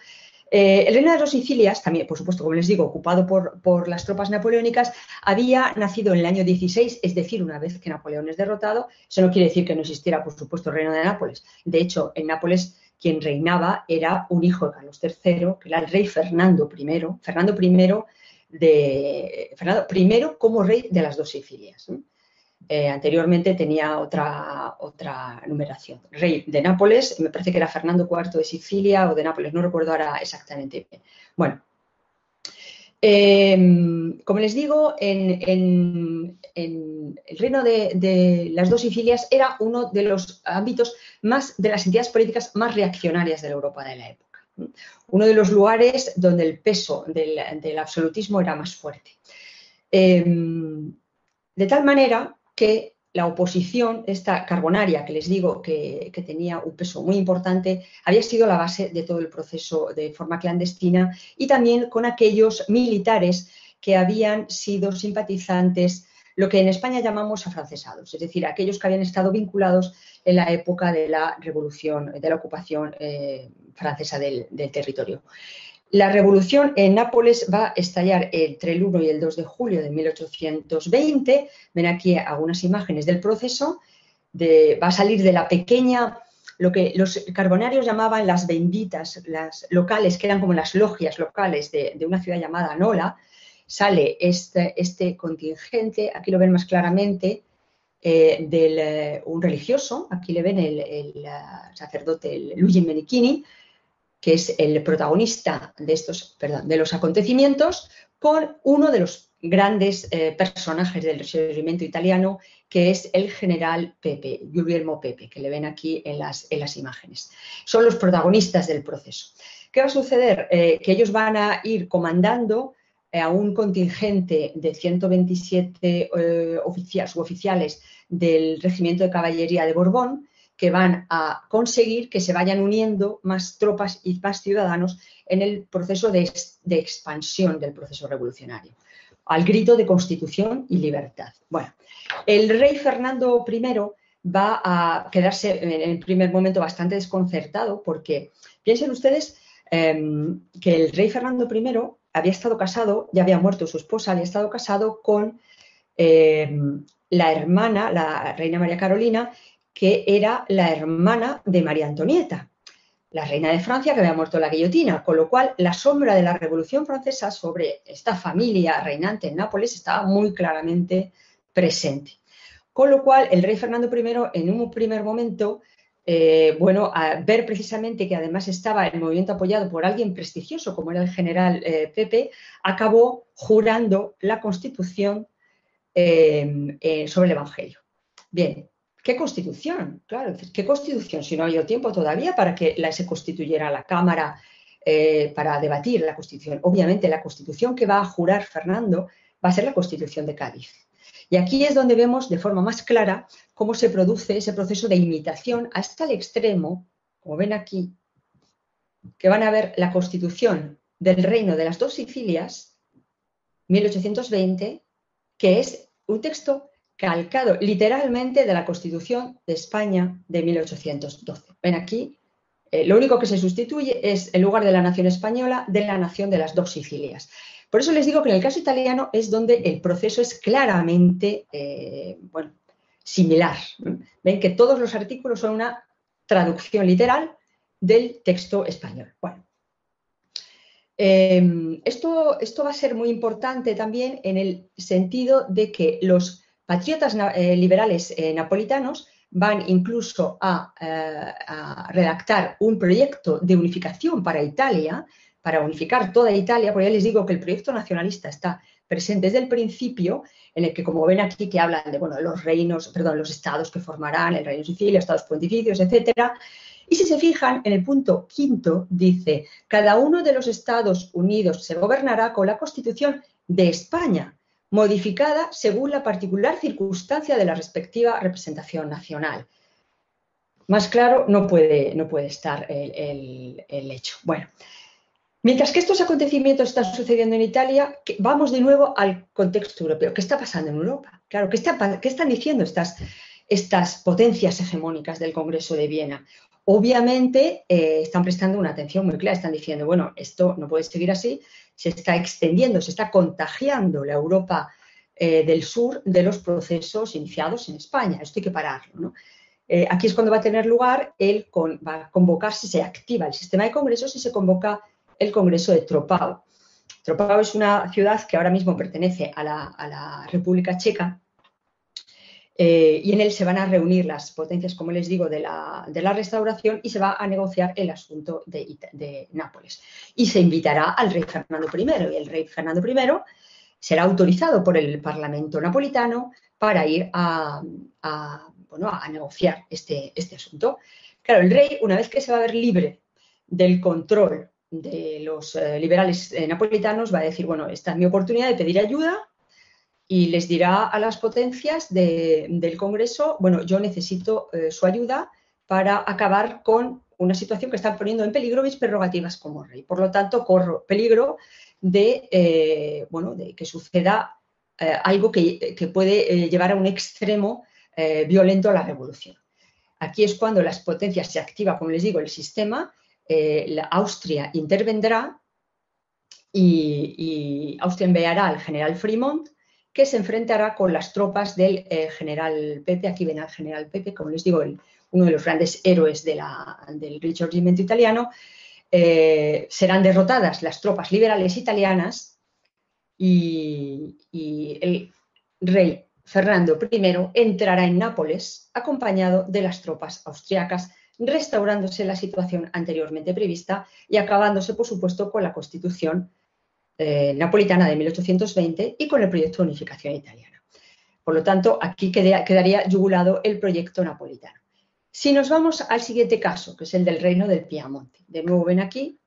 eh, el reino de las Sicilias, también, por supuesto, como les digo, ocupado por, las tropas napoleónicas, había nacido en el año 16, es decir, una vez que Napoleón es derrotado. Eso no quiere decir que no existiera, por supuesto, el reino de Nápoles. De hecho, en Nápoles quien reinaba era un hijo de Carlos III, que era el rey Fernando I, Fernando I de Fernando I como rey de las dos Sicilias. Eh, anteriormente tenía otra, otra numeración. Rey de Nápoles, me parece que era Fernando IV de Sicilia o de Nápoles, no recuerdo ahora exactamente bien. Bueno, em, como les digo, en, el reino de, las dos Sicilias era uno de los ámbitos más, de las entidades políticas más reaccionarias de la Europa de la época. Uno de los lugares donde el peso del, absolutismo era más fuerte. Em, de tal manera que la oposición, esta carbonaria que les digo que, tenía un peso muy importante, había sido la base de todo el proceso de forma clandestina y también con aquellos militares que habían sido simpatizantes, lo que en España llamamos afrancesados, es decir, aquellos que habían estado vinculados en la época de la revolución, de la ocupación eh, francesa del territorio. La revolución en Nápoles va a estallar entre el 1 y el 2 de julio de 1820. Ven aquí algunas imágenes del proceso. va a salir de la pequeña, lo que los carbonarios llamaban las benditas, las locales, que eran como las logias locales de, una ciudad llamada Nola. Sale este, este, contingente, aquí lo ven más claramente, eh, eh, un religioso, aquí le ven el, el sacerdote Luigi Menichini, que es el protagonista de estos, perdón, de los acontecimientos, con uno de los grandes eh, personajes del Risorgimento italiano, que es el general Pepe, Guglielmo Pepe, que le ven aquí en las, en las imágenes. Son los protagonistas del proceso. ¿Qué va a suceder? Eh, que ellos van a ir comandando eh, a un contingente de 127 suboficiales del Regimiento de Caballería de Borbón, que van a conseguir que se vayan uniendo más tropas y más ciudadanos en el proceso de, expansión del proceso revolucionario, al grito de constitución y libertad. Bueno, el rey Fernando I va a quedarse en el primer momento bastante desconcertado porque piensen ustedes em, que el rey Fernando I había estado casado, ya había muerto su esposa, había estado casado con em, la hermana, la reina María Carolina, que era la hermana de María Antonieta, la reina de Francia que había muerto en la guillotina, con lo cual la sombra de la Revolución Francesa sobre esta familia reinante en Nápoles estaba muy claramente presente. Con lo cual el rey Fernando I en un primer momento, eh, bueno, a ver precisamente que además estaba el movimiento apoyado por alguien prestigioso como era el general eh, Pepe, acabó jurando la constitución eh, sobre el Evangelio. Bien, ¿Qué constitución? Claro, ¿qué constitución? Si no ha habido tiempo todavía para que la, se constituyera la Cámara eh, para debatir la constitución. Obviamente, la constitución que va a jurar Fernando va a ser la constitución de Cádiz. Y aquí es donde vemos de forma más clara cómo se produce ese proceso de imitación hasta el extremo, como ven aquí, que van a ver la constitución del reino de las dos Sicilias, 1820, que es un texto calcado literalmente de la Constitución de España de 1812. Ven aquí, eh, lo único que se sustituye es, en lugar de la nación española, de la nación de las dos Sicilias. Por eso les digo que en el caso italiano es donde el proceso es claramente eh, bueno, similar. Ven que todos los artículos son una traducción literal del texto español. Bueno, em, esto, esto, va a ser muy importante también en el sentido de que los patriotas eh, liberales eh, napolitanos van incluso a, eh, a, redactar un proyecto de unificación para Italia, para unificar toda Italia, porque ya les digo que el proyecto nacionalista está presente desde el principio, en el que, como ven aquí, que hablan de bueno, los reinos, perdón, los estados que formarán el reino Sicilia, estados pontificios, etcétera. Y si se fijan, en el punto quinto dice, cada uno de los Estados Unidos se gobernará con la Constitución de España, modificada según la particular circunstancia de la respectiva representación nacional. Más claro no puede, no puede estar el, hecho. Bueno, Mientras que estos acontecimientos están sucediendo en Italia, vamos de nuevo al contexto europeo. ¿Qué está pasando en Europa? Claro, ¿qué, están diciendo estas, estas, potencias hegemónicas del Congreso de Viena? Obviamente eh, están prestando una atención muy clara, están diciendo, bueno, esto no puede seguir así, se está extendiendo, se está contagiando la Europa eh, del sur de los procesos iniciados en España, esto hay que pararlo. Eh, aquí es cuando va a tener lugar, el va a convocarse, se activa el sistema de congresos y se convoca el Congreso de Tropao. Tropao es una ciudad que ahora mismo pertenece a la, República Checa eh, y en él se van a reunir las potencias, como les digo, de la, restauración y se va a negociar el asunto de, Nápoles. Y se invitará al rey Fernando I y el rey Fernando I será autorizado por el Parlamento napolitano para ir a, negociar este, este asunto. Claro, el rey, una vez que se va a ver libre del control de los eh, liberales eh, napolitanos va a decir, bueno, esta es mi oportunidad de pedir ayuda y les dirá a las potencias del Congreso, bueno, yo necesito eh, su ayuda para acabar con una situación que está poniendo en peligro mis prerrogativas como rey. Por lo tanto, corro peligro de, bueno, de que suceda algo que, que, puede llevar a un extremo violento a la revolución. Aquí es cuando las potencias se activa, como les digo, el sistema eh, Austria intervendrá y, Austria enviará al general Fremont, que se enfrentará con las tropas del eh, general Pepe. Aquí ven al general Pepe, como les digo, uno de los grandes héroes del Risorgimento italiano. Eh, serán derrotadas las tropas liberales italianas y el rey Fernando I entrará en Nápoles acompañado de las tropas austriacas restaurándose la situación anteriormente prevista y acabándose, por supuesto, con la Constitución eh, napolitana de 1820 y con el proyecto de unificación italiana. Por lo tanto, aquí quedaría yugulado el proyecto napolitano. Si nos vamos al siguiente caso, que es el del reino del Piamonte. De nuevo ven aquí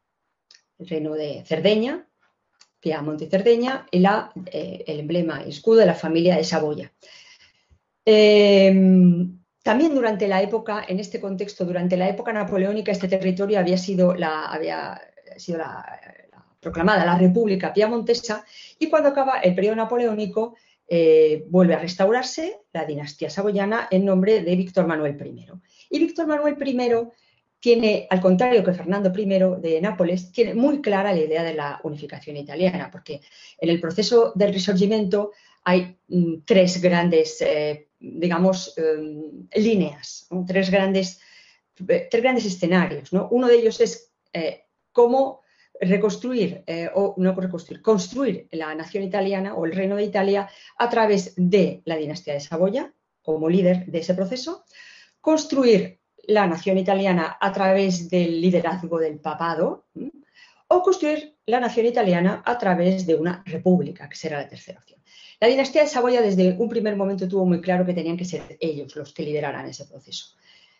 el reino de Cerdeña, Piamonte y Cerdeña, y la, eh, el emblema, el escudo de la familia de Saboya. Eh, también durante la época, en este contexto, durante la época napoleónica, este territorio había sido, la, había sido proclamada la República Piamontesa y cuando acaba el periodo napoleónico eh, vuelve a restaurarse la dinastía saboyana en nombre de Víctor Manuel I. Y Víctor Manuel I tiene, al contrario que Fernando I de Nápoles, tiene muy clara la idea de la unificación italiana, porque en el proceso del Risorgimento hay mm, tres grandes eh, digamos, em, líneas, tres, grandes, eh, tres grandes escenarios. Uno de ellos es eh, cómo reconstruir, eh, o no reconstruir, construir la nación italiana o el reino de Italia a través de la dinastía de Saboya como líder de ese proceso, construir la nación italiana a través del liderazgo del papado o construir la nación italiana a través de una república, que será la tercera opción. La dinastía de Saboya desde un primer momento tuvo muy claro que tenían que ser ellos los que lideraran ese proceso.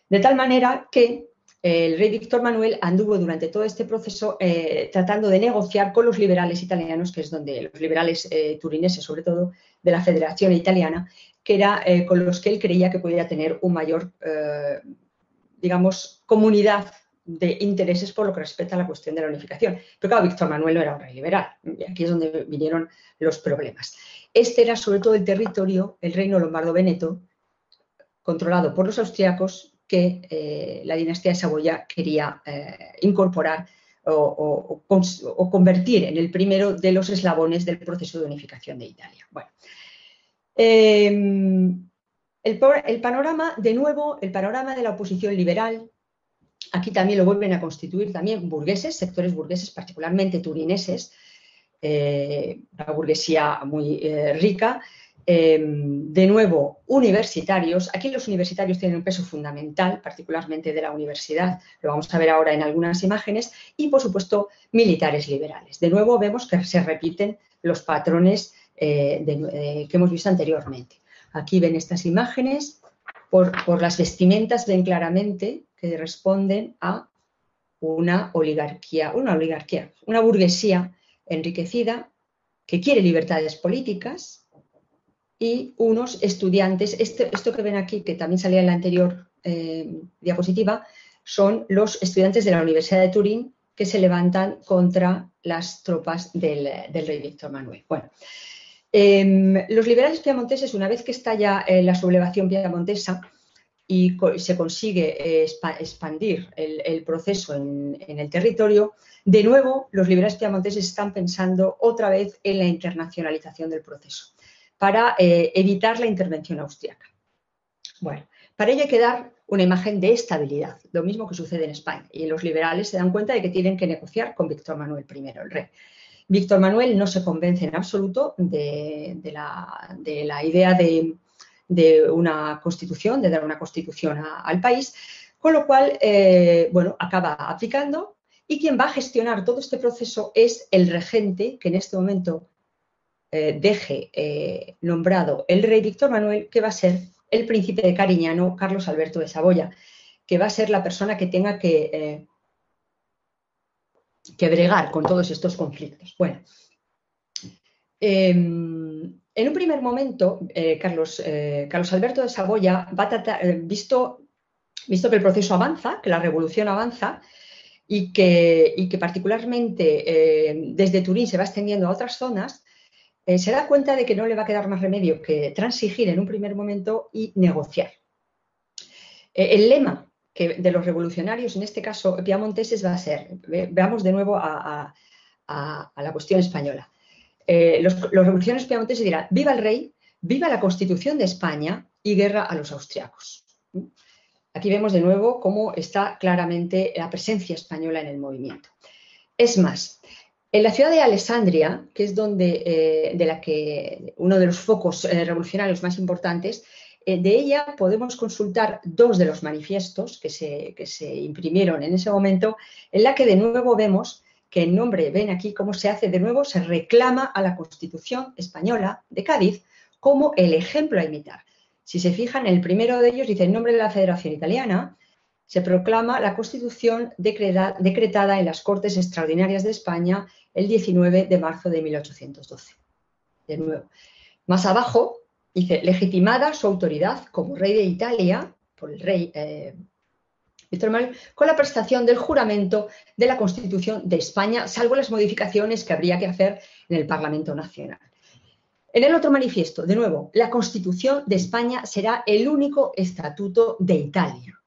De tal manera que el rey Víctor Manuel anduvo durante todo este proceso eh, tratando de negociar con los liberales italianos, que es donde los liberales eh, turineses, sobre todo de la Federación Italiana, que era con los que él creía que podía tener un mayor, digamos, comunidad de intereses por lo que respecta a la cuestión de la unificación. Pero claro, Víctor Manuel no era un rey liberal. Y aquí es donde vinieron los problemas. Este era sobre todo el territorio, el reino lombardo-veneto, controlado por los austriacos, que eh, la dinastía de Saboya quería eh, incorporar o, convertir en el primero de los eslabones del proceso de unificación de Italia. Bueno, em, el, panorama, de nuevo, el panorama de la oposición liberal, aquí también lo vuelven a constituir también burgueses, sectores burgueses, particularmente turineses, eh, una burguesía muy rica, Em, de nuevo, universitarios. Aquí los universitarios tienen un peso fundamental, particularmente de la universidad, lo vamos a ver ahora en algunas imágenes, y por supuesto militares liberales. De nuevo vemos que se repiten los patrones eh, eh, que hemos visto anteriormente. Aquí ven estas imágenes, por, por las vestimentas ven claramente que responden a una oligarquía, una oligarquía, una burguesía enriquecida que quiere libertades políticas, y unos estudiantes, este, esto que ven aquí, que también salía en la anterior eh, diapositiva, son los estudiantes de la Universidad de Turín que se levantan contra las tropas del, rey Víctor Manuel. Bueno, em, los liberales piamonteses, una vez que estalla eh, la sublevación piamontesa y se consigue eh, expandir el, proceso en, en, el territorio, de nuevo los liberales piamonteses están pensando otra vez en la internacionalización del proceso para eh, evitar la intervención austriaca. Bueno, para ello hay que dar una imagen de estabilidad, lo mismo que sucede en España. Y los liberales se dan cuenta de que tienen que negociar con Víctor Manuel I, el rey. Víctor Manuel no se convence en absoluto de, la, idea de, una constitución, de dar una constitución al país, con lo cual, eh, bueno, acaba aplicando y quien va a gestionar todo este proceso es el regente, que en este momento eh, deje eh, nombrado el rey Víctor Manuel, que va a ser el príncipe de Cariñano, Carlos Alberto de Saboya, que va a ser la persona que tenga que, eh, que bregar con todos estos conflictos. Bueno, en un primer momento, Carlos, Carlos, Alberto de Saboya va a tratar, visto, visto que el proceso avanza, que la revolución avanza, y que, y que particularmente desde Turín se va extendiendo a otras zonas, eh, se da cuenta de que no le va a quedar más remedio que transigir en un primer momento y negociar. Eh, el lema de los revolucionarios, en este caso piamonteses, va a ser, veamos de nuevo a, la cuestión española. Eh, los, los, revolucionarios piamonteses dirán, viva el rey, viva la Constitución de España y guerra a los austriacos. Aquí vemos de nuevo cómo está claramente la presencia española en el movimiento. Es más, en la ciudad de Alessandria, que es donde, eh, de la que uno de los focos eh, revolucionarios más importantes, eh, de ella podemos consultar dos de los manifiestos que se, que se, imprimieron en ese momento, en la que de nuevo vemos que en nombre, ven aquí cómo se hace, de nuevo se reclama a la Constitución española de Cádiz como el ejemplo a imitar. Si se fijan, el primero de ellos dice en nombre de la Federación Italiana, se proclama la Constitución decretada en las Cortes Extraordinarias de España el 19 de marzo de 1812. De nuevo. Más abajo dice, legitimada su autoridad como rey de Italia por el rey eh, Víctor Manuel, con la prestación del juramento de la Constitución de España, salvo las modificaciones que habría que hacer en el Parlamento Nacional. En el otro manifiesto, de nuevo, la Constitución de España será el único estatuto de Italia.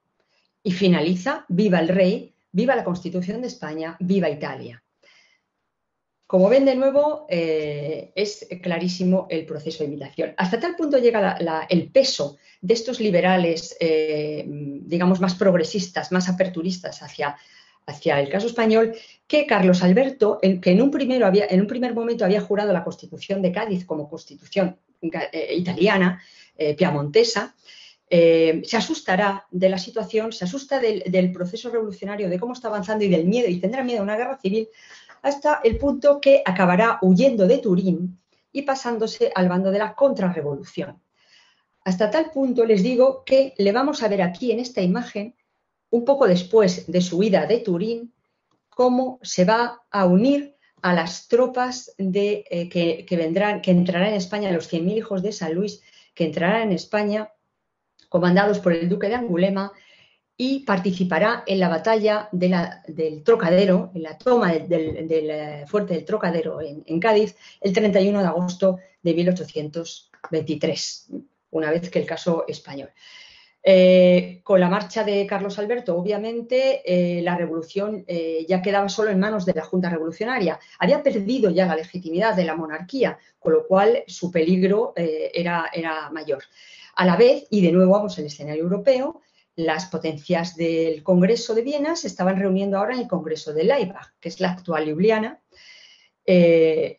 Y finaliza, viva el rey, viva la Constitución de España, viva Italia. Como ven de nuevo, eh, es clarísimo el proceso de imitación. Hasta tal punto llega el peso de estos liberales, eh, digamos, más progresistas, más aperturistas hacia, hacia el caso español, que Carlos Alberto, que en un, primero había, en un primer momento había jurado la Constitución de Cádiz como Constitución eh, italiana, piamontesa, se asustará de la situación, se asusta del, proceso revolucionario, de cómo está avanzando y del miedo, y tendrá miedo a una guerra civil, hasta el punto que acabará huyendo de Turín y pasándose al bando de la contrarrevolución. Hasta tal punto les digo que le vamos a ver aquí en esta imagen, un poco después de su huida de Turín, cómo se va a unir a las tropas eh, que, vendrán, que entrarán en España, los 100.000 hijos de San Luis, que entrarán en España, comandados por el duque de Angulema, y participará en la batalla del Trocadero, en la toma del, eh, fuerte del Trocadero en, Cádiz, el 31 de agosto de 1823, una vez que el caso español. Eh, con la marcha de Carlos Alberto, obviamente, eh, la revolución ya quedaba solo en manos de la Junta Revolucionaria. Había perdido ya la legitimidad de la monarquía, con lo cual su peligro era, era mayor. A la vez, y de nuevo vamos al escenario europeo, las potencias del Congreso de Viena se estaban reuniendo ahora en el Congreso de Laibach, que es la actual Ljubljana, eh,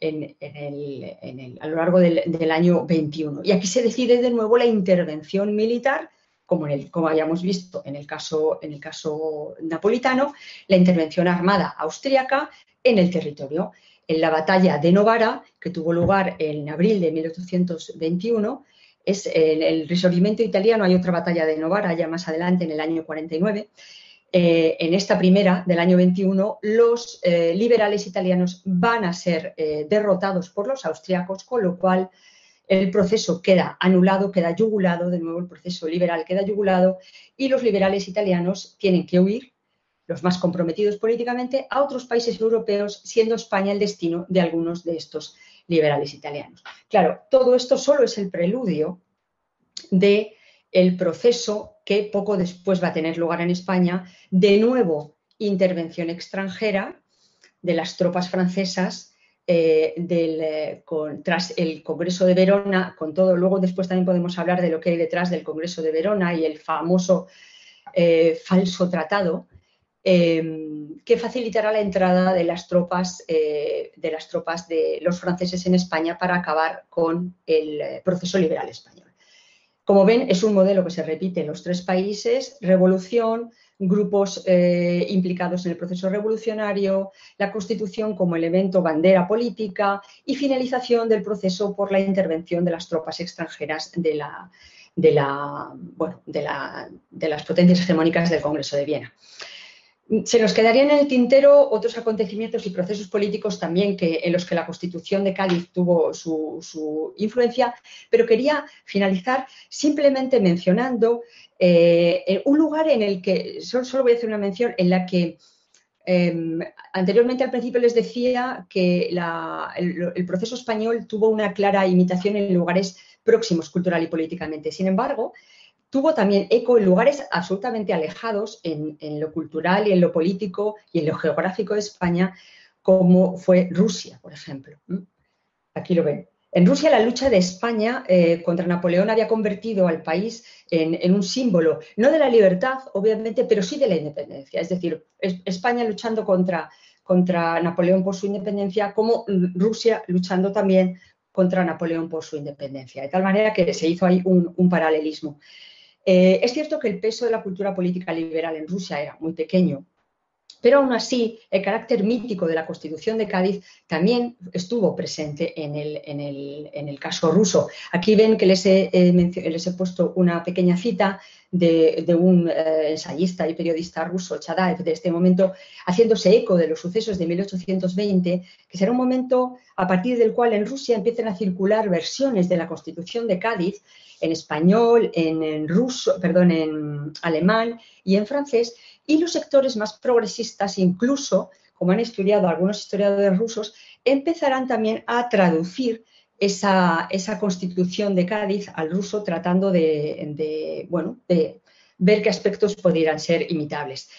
a lo largo del, año 21. Y aquí se decide de nuevo la intervención militar, como, hayamos visto en el, caso, en el caso napolitano, la intervención armada austríaca en el territorio. En la batalla de Novara, que tuvo lugar en abril de 1821, es el, el, risorgimento italiano, hay otra batalla de Novara ya más adelante, en el año 49. Eh, en esta primera del año 21, los eh, liberales italianos van a ser eh, derrotados por los austriacos, con lo cual el proceso queda anulado, queda yugulado, de nuevo el proceso liberal queda yugulado y los liberales italianos tienen que huir, los más comprometidos políticamente, a otros países europeos, siendo España el destino de algunos de estos liberales italianos. Claro, todo esto solo es el preludio de el proceso que poco después va a tener lugar en España, de nuevo intervención extranjera de las tropas francesas eh, eh, tras el Congreso de Verona, con todo, luego después también podemos hablar de lo que hay detrás del Congreso de Verona y el famoso eh, falso tratado, que facilitará la entrada de las tropas eh, de las tropas de los franceses en España para acabar con el eh, proceso liberal español. Como ven, es un modelo que se repite en los tres países: revolución, grupos eh, implicados en el proceso revolucionario, la Constitución como elemento bandera política y finalización del proceso por la intervención de las tropas extranjeras de, de las potencias hegemónicas del Congreso de Viena. Se nos quedarían en el tintero otros acontecimientos y procesos políticos también que, en los que la Constitución de Cádiz tuvo su, influencia, pero quería finalizar simplemente mencionando eh, un lugar en el que, solo, voy a hacer una mención, en la que em, anteriormente al principio les decía que el, proceso español tuvo una clara imitación en lugares próximos cultural y políticamente. Sin embargo, tuvo también eco en lugares absolutamente alejados en, lo cultural y en lo político y en lo geográfico de España, como fue Rusia, por ejemplo. Aquí lo ven. En Rusia la lucha de España eh, contra Napoleón había convertido al país en, un símbolo, no de la libertad, obviamente, pero sí de la independencia. Es decir, España luchando contra, contra Napoleón por su independencia, como Rusia luchando también contra Napoleón por su independencia. De tal manera que se hizo ahí un paralelismo. Eh, es cierto que el peso de la cultura política liberal en Rusia era muy pequeño, pero aún así el carácter mítico de la Constitución de Cádiz también estuvo presente en el, caso ruso. Aquí ven que les he, les he puesto una pequeña cita de, un eh, ensayista y periodista ruso, Chadaev, de este momento, haciéndose eco de los sucesos de 1820, que será un momento a partir del cual en Rusia empiezan a circular versiones de la Constitución de Cádiz en español, en, ruso, perdón, en alemán y en francés, y los sectores más progresistas, incluso, como han estudiado algunos historiadores rusos, empezarán también a traducir esa, constitución de Cádiz al ruso tratando de, bueno, de ver qué aspectos podrían ser imitables.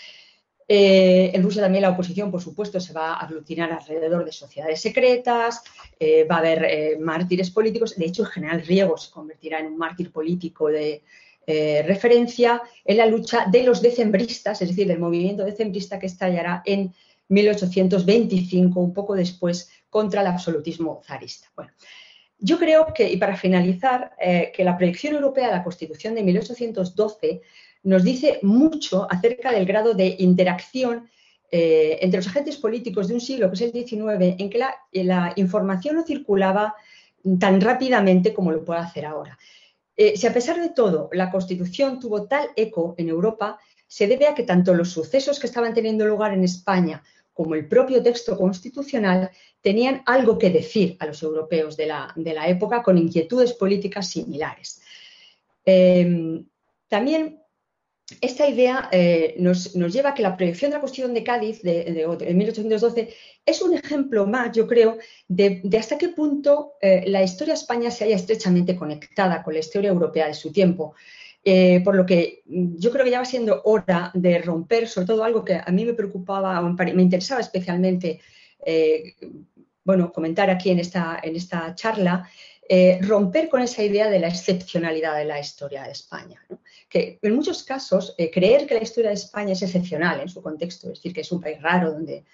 Eh, en Rusia también la oposición, por supuesto, se va a aglutinar alrededor de sociedades secretas, eh, va a haber eh, mártires políticos. De hecho, el general Riego se convertirá en un mártir político de referencia en la lucha de los decembristas, es decir, del movimiento decembrista que estallará en 1825, un poco después, contra el absolutismo zarista. Bueno, yo creo que, y para finalizar, que la proyección europea de la Constitución de 1812 nos dice mucho acerca del grado de interacción eh, entre los agentes políticos de un siglo, que es el XIX, en que la, información no circulaba tan rápidamente como lo puede hacer ahora. Eh, si a pesar de todo la Constitución tuvo tal eco en Europa, se debe a que tanto los sucesos que estaban teniendo lugar en España como el propio texto constitucional tenían algo que decir a los europeos de la, época con inquietudes políticas similares. Eh, también esta idea eh, nos, lleva a que la proyección de la Constitución de Cádiz de, 1812 es un ejemplo más, yo creo, de, hasta qué punto eh, la historia de España se haya estrechamente conectada con la historia europea de su tiempo. Eh, por lo que yo creo que ya va siendo hora de romper, sobre todo algo que a mí me preocupaba, me interesaba especialmente, bueno, comentar aquí en esta, en esta charla, eh, romper con esa idea de la excepcionalidad de la historia de España. Que en muchos casos, eh, creer que la historia de España es excepcional en su contexto, es decir, que es un país raro donde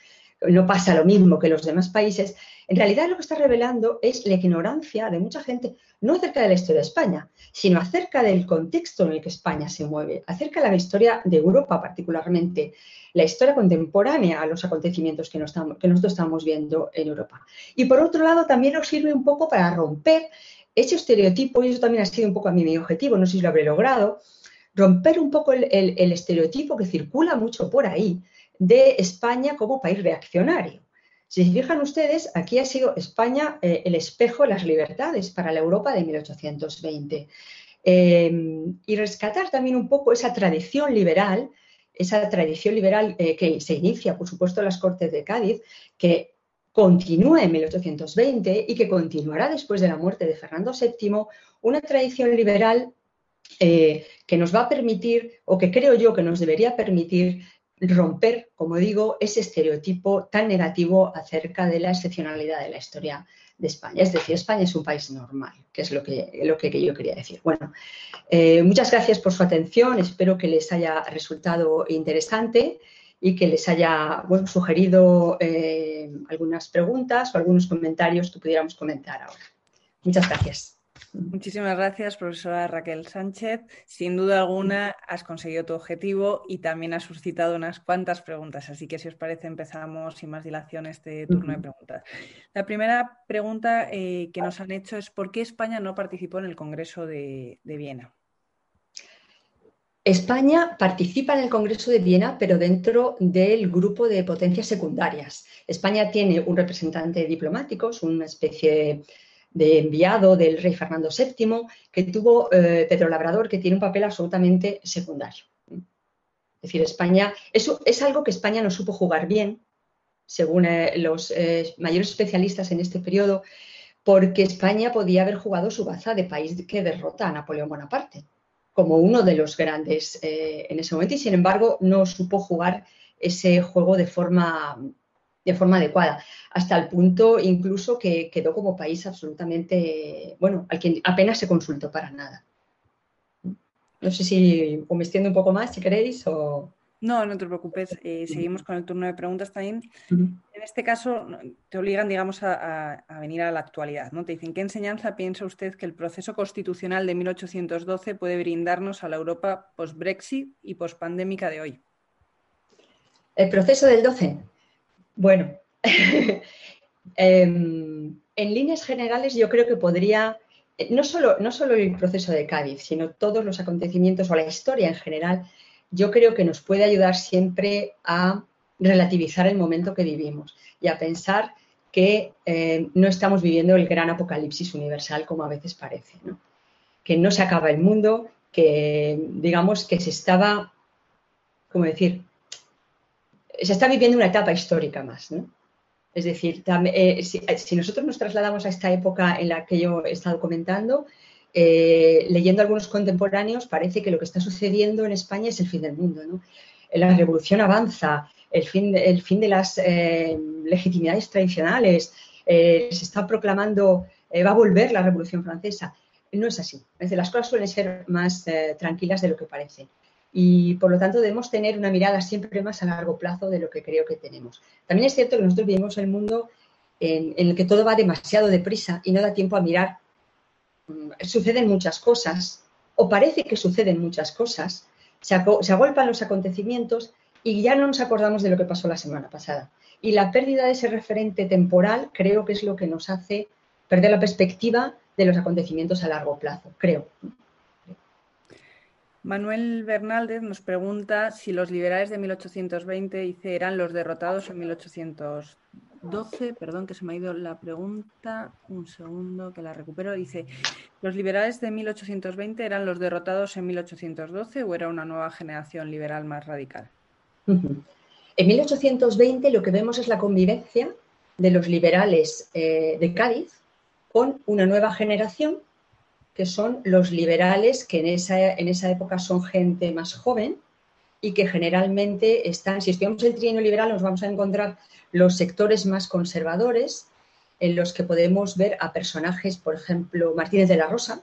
no pasa lo mismo que los demás países, en realidad lo que está revelando es la ignorancia de mucha gente, no acerca de la historia de España, sino acerca del contexto en el que España se mueve, acerca de la historia de Europa particularmente, la historia contemporánea a los acontecimientos que, que nosotros estamos viendo en Europa. Y por otro lado, también nos sirve un poco para romper ese estereotipo, y eso también ha sido un poco a mí mi objetivo, no sé si lo habré logrado, romper un poco el estereotipo que circula mucho por ahí, de España como país reaccionario. Si se fijan ustedes, aquí ha sido España eh, el espejo de las libertades para la Europa de 1820. Eh, y rescatar también un poco esa tradición liberal, esa tradición liberal eh, que se inicia, por supuesto, en las Cortes de Cádiz, que continúa en 1820 y que continuará después de la muerte de Fernando VII, una tradición liberal que nos va a permitir, o que creo yo que nos debería permitir, romper, como digo, ese estereotipo tan negativo acerca de la excepcionalidad de la historia de España. Es decir, España es un país normal, que es lo que, lo que yo quería decir. Bueno, eh, muchas gracias por su atención, espero que les haya resultado interesante y que les haya sugerido eh, algunas preguntas o algunos comentarios que pudiéramos comentar ahora. Muchas gracias. Muchísimas gracias, profesora Raquel Sánchez. Sin duda alguna has conseguido tu objetivo y también has suscitado unas cuantas preguntas. Así que si os parece empezamos sin más dilación este turno de preguntas. La primera pregunta eh, que nos han hecho es ¿por qué España no participó en el Congreso de, de Viena? España participa en el Congreso de Viena, pero dentro del grupo de potencias secundarias. España tiene un representante diplomático, es una especie de de enviado del rey Fernando VII, que tuvo eh, Pedro Labrador, que tiene un papel absolutamente secundario. Es decir, España, eso es algo que España no supo jugar bien, según eh, los eh, mayores especialistas en este periodo, porque España podía haber jugado su baza de país que derrota a Napoleón Bonaparte, como uno de los grandes en ese momento, y sin embargo no supo jugar ese juego de forma de forma adecuada, hasta el punto incluso que quedó como país absolutamente, bueno, al que apenas se consultó para nada. No sé si o me extiendo un poco más, si queréis, o... No, no te preocupes. Eh, seguimos con el turno de preguntas también. En este caso, te obligan, digamos, a, venir a la actualidad. ¿no? Te dicen, ¿qué enseñanza piensa usted que el proceso constitucional de 1812 puede brindarnos a la Europa post-Brexit y post-pandémica de hoy? El proceso del 12. Bueno, *laughs* em, en líneas generales yo creo que podría, no solo, no solo el proceso de Cádiz, sino todos los acontecimientos o la historia en general, yo creo que nos puede ayudar siempre a relativizar el momento que vivimos y a pensar que em, no estamos viviendo el gran apocalipsis universal como a veces parece, que no se acaba el mundo, que digamos que se estaba, ¿cómo decir?, se está viviendo una etapa histórica más, ¿no? Es decir, eh, eh, si, nosotros nos trasladamos a esta época en la que yo he estado comentando, eh, leyendo algunos contemporáneos, parece que lo que está sucediendo en España es el fin del mundo. ¿no? La revolución avanza, el fin, el fin de las legitimidades tradicionales, se está proclamando, va a volver la revolución francesa. No es así. las cosas suelen ser más tranquilas de lo que parecen y por lo tanto debemos tener una mirada siempre más a largo plazo de lo que creo que tenemos. También es cierto que nosotros vivimos en un mundo en, el que todo va demasiado deprisa y no da tiempo a mirar. Mm, suceden muchas cosas, o parece que suceden muchas cosas, se, se agolpan los acontecimientos y ya no nos acordamos de lo que pasó la semana pasada. Y la pérdida de ese referente temporal creo que es lo que nos hace perder la perspectiva de los acontecimientos a largo plazo, creo. Manuel Bernaldez nos pregunta si los liberales de 1820 eran los derrotados en 1812. 12, perdón que se me ha ido la pregunta, un segundo que la recupero, dice, ¿los liberales de 1820 eran los derrotados en 1812 o era una nueva generación liberal más radical? En 1820 lo que vemos es la convivencia de los liberales eh, de Cádiz con una nueva generación que son los liberales que en esa, en esa época son gente más joven y que generalmente están, si estudiamos el trienio liberal nos vamos a encontrar los sectores más conservadores en los que podemos ver a personajes, por ejemplo, Martínez de la Rosa,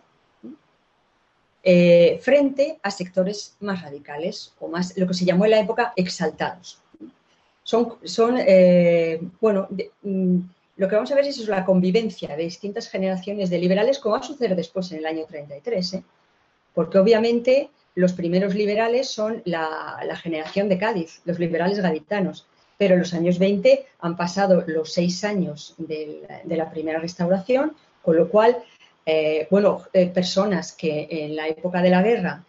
eh, frente a sectores más radicales o más, lo que se llamó en la época, exaltados. Son, son eh, bueno, mm, lo que vamos a ver es la convivencia de distintas generaciones de liberales, como va a suceder después en el año 33, ¿eh? porque obviamente los primeros liberales son la, generación de Cádiz, los liberales gaditanos, pero en los años 20 han pasado los seis años de, la primera restauración, con lo cual, eh, bueno, eh, personas que en la época de la guerra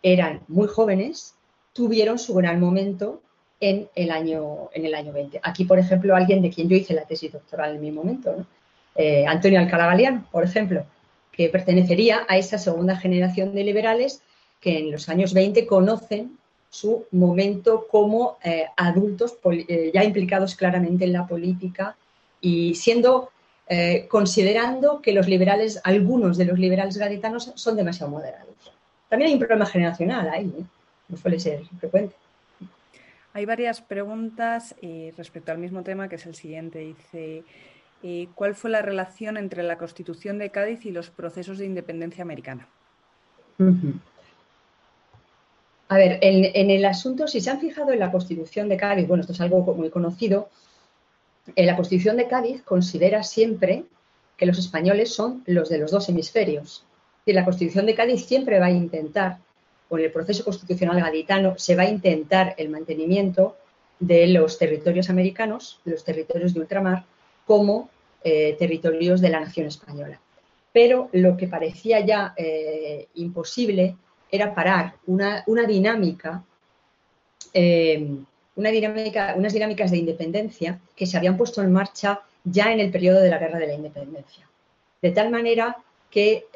eran muy jóvenes, tuvieron su gran momento en el año, en el año 20. Aquí, por ejemplo, alguien de quien yo hice la tesis doctoral en mi momento, eh, Antonio Alcalá Galeano, por ejemplo, que pertenecería a esa segunda generación de liberales que en los años 20 conocen su momento como eh, adultos eh, ya implicados claramente en la política y siendo considerando que los liberales, algunos de los liberales gaditanos son demasiado moderados. También hay un problema generacional ahí, no suele ser frecuente. Hay varias preguntas eh, respecto al mismo tema, que es el siguiente. Dice, eh, ¿cuál fue la relación entre la Constitución de Cádiz y los procesos de independencia americana? A ver, en, el asunto, si se han fijado en la Constitución de Cádiz, bueno, esto es algo muy conocido, en la Constitución de Cádiz considera siempre que los españoles son los de los dos hemisferios. Y la Constitución de Cádiz siempre va a intentar con el proceso constitucional gaditano se va a intentar el mantenimiento de los territorios americanos, de los territorios de ultramar, como eh, territorios de la nación española. Pero lo que parecía ya eh, imposible era parar una, dinámica, eh, una dinámica, unas dinámicas de independencia que se habían puesto en marcha ya en el periodo de la Guerra de la Independencia. De tal manera que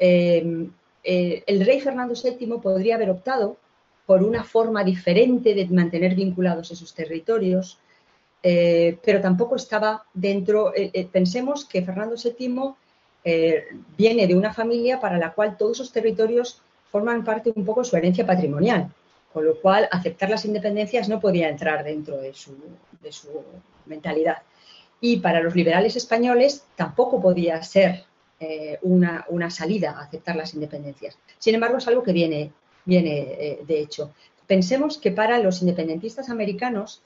eh, el rey Fernando VII podría haber optado por una forma diferente de mantener vinculados esos territorios, eh, pero tampoco estaba dentro. Eh, pensemos que Fernando VII viene de una familia para la cual todos esos territorios forman parte un poco de su herencia patrimonial, con lo cual aceptar las independencias no podía entrar dentro de su, de su mentalidad. Y para los liberales españoles tampoco podía ser eh, una, salida a aceptar las independencias. Sin embargo, es algo que viene, viene eh, de hecho. Pensemos que para los independentistas americanos,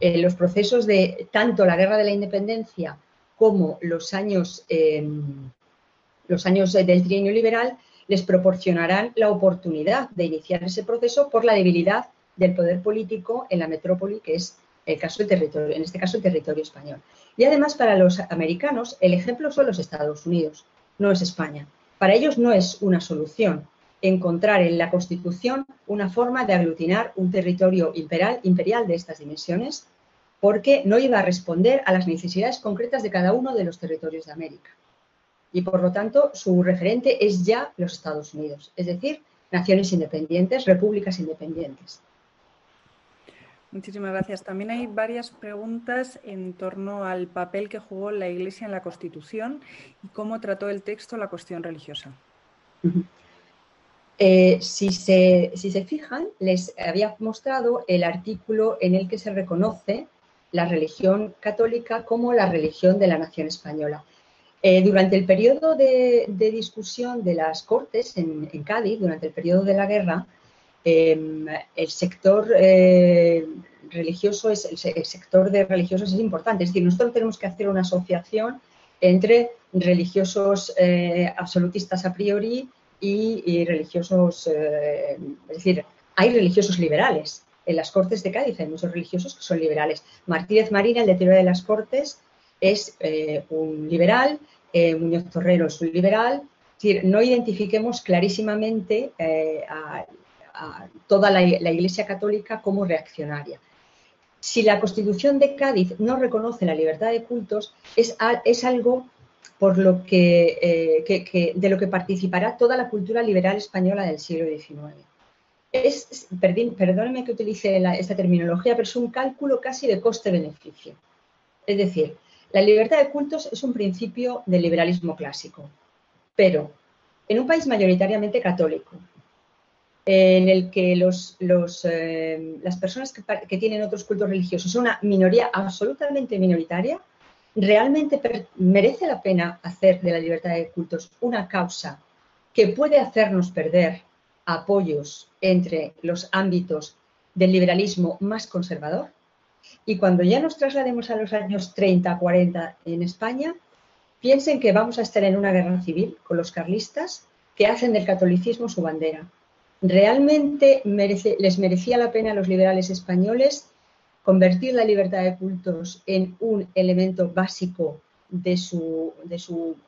eh, los procesos de tanto la guerra de la independencia como los años, los años del trienio liberal les proporcionarán la oportunidad de iniciar ese proceso por la debilidad del poder político en la metrópoli, que es el caso del territorio, en este caso el territorio español. Y además para los americanos el ejemplo son los Estados Unidos no es España. Para ellos no es una solución encontrar en la Constitución una forma de aglutinar un territorio imperial, imperial de estas dimensiones, porque no iba a responder a las necesidades concretas de cada uno de los territorios de América. Y por lo tanto, su referente es ya los Estados Unidos, es decir, naciones independientes, repúblicas independientes. Muchísimas gracias. También hay varias preguntas en torno al papel que jugó la Iglesia en la Constitución y cómo trató el texto la cuestión religiosa. Eh, si, se, fijan, les había mostrado el artículo en el que se reconoce la religión católica como la religión de la nación española. Eh, durante el periodo de, discusión de las Cortes en Cádiz, durante el periodo de la guerra, el sector eh, religioso es el, sector de religiosos es importante. Es decir, nosotros tenemos que hacer una asociación entre religiosos eh, absolutistas a priori y, religiosos, eh, es decir, hay religiosos liberales. En las Cortes de Cádiz hay muchos religiosos que son liberales. Martínez Marina, el de teoría de las Cortes, es un liberal, Muñoz Torrero es un liberal. Es decir, no identifiquemos clarísimamente a toda la, Iglesia Católica como reaccionaria. si la Constitución de Cádiz no reconoce la libertad de cultos, es, algo por lo eh, que, de lo que participará toda la cultura liberal española del siglo XIX. Es, perdóneme que utilice esta terminología, pero es un cálculo casi de coste-beneficio. Es decir, la libertad de cultos es un principio del liberalismo clásico, pero en un país mayoritariamente católico, en el que eh, las personas que, tienen otros cultos religiosos son una minoría absolutamente minoritaria, realmente merece la pena hacer de la libertad de cultos una causa que puede hacernos perder apoyos entre los ámbitos del liberalismo más conservador. Y cuando ya nos traslademos a los años 30, 40 en España, piensen que vamos a estar en una guerra civil con los carlistas que hacen del catolicismo su bandera ¿Realmente les merecía la pena a los liberales españoles convertir la libertad de cultos en un elemento básico de su,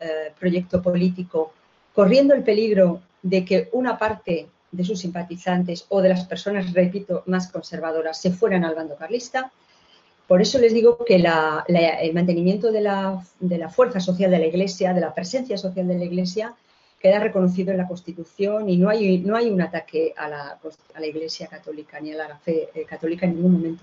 eh, proyecto político, corriendo el peligro de que una parte de sus simpatizantes o de las personas, repito, más conservadoras se fueran al bando carlista? Por eso les digo que el mantenimiento de la fuerza social de la Iglesia, de la presencia social de la Iglesia, queda reconocido en la Constitución y no hay, no hay un ataque a la, a la Iglesia católica ni a la fe eh, católica en ningún momento.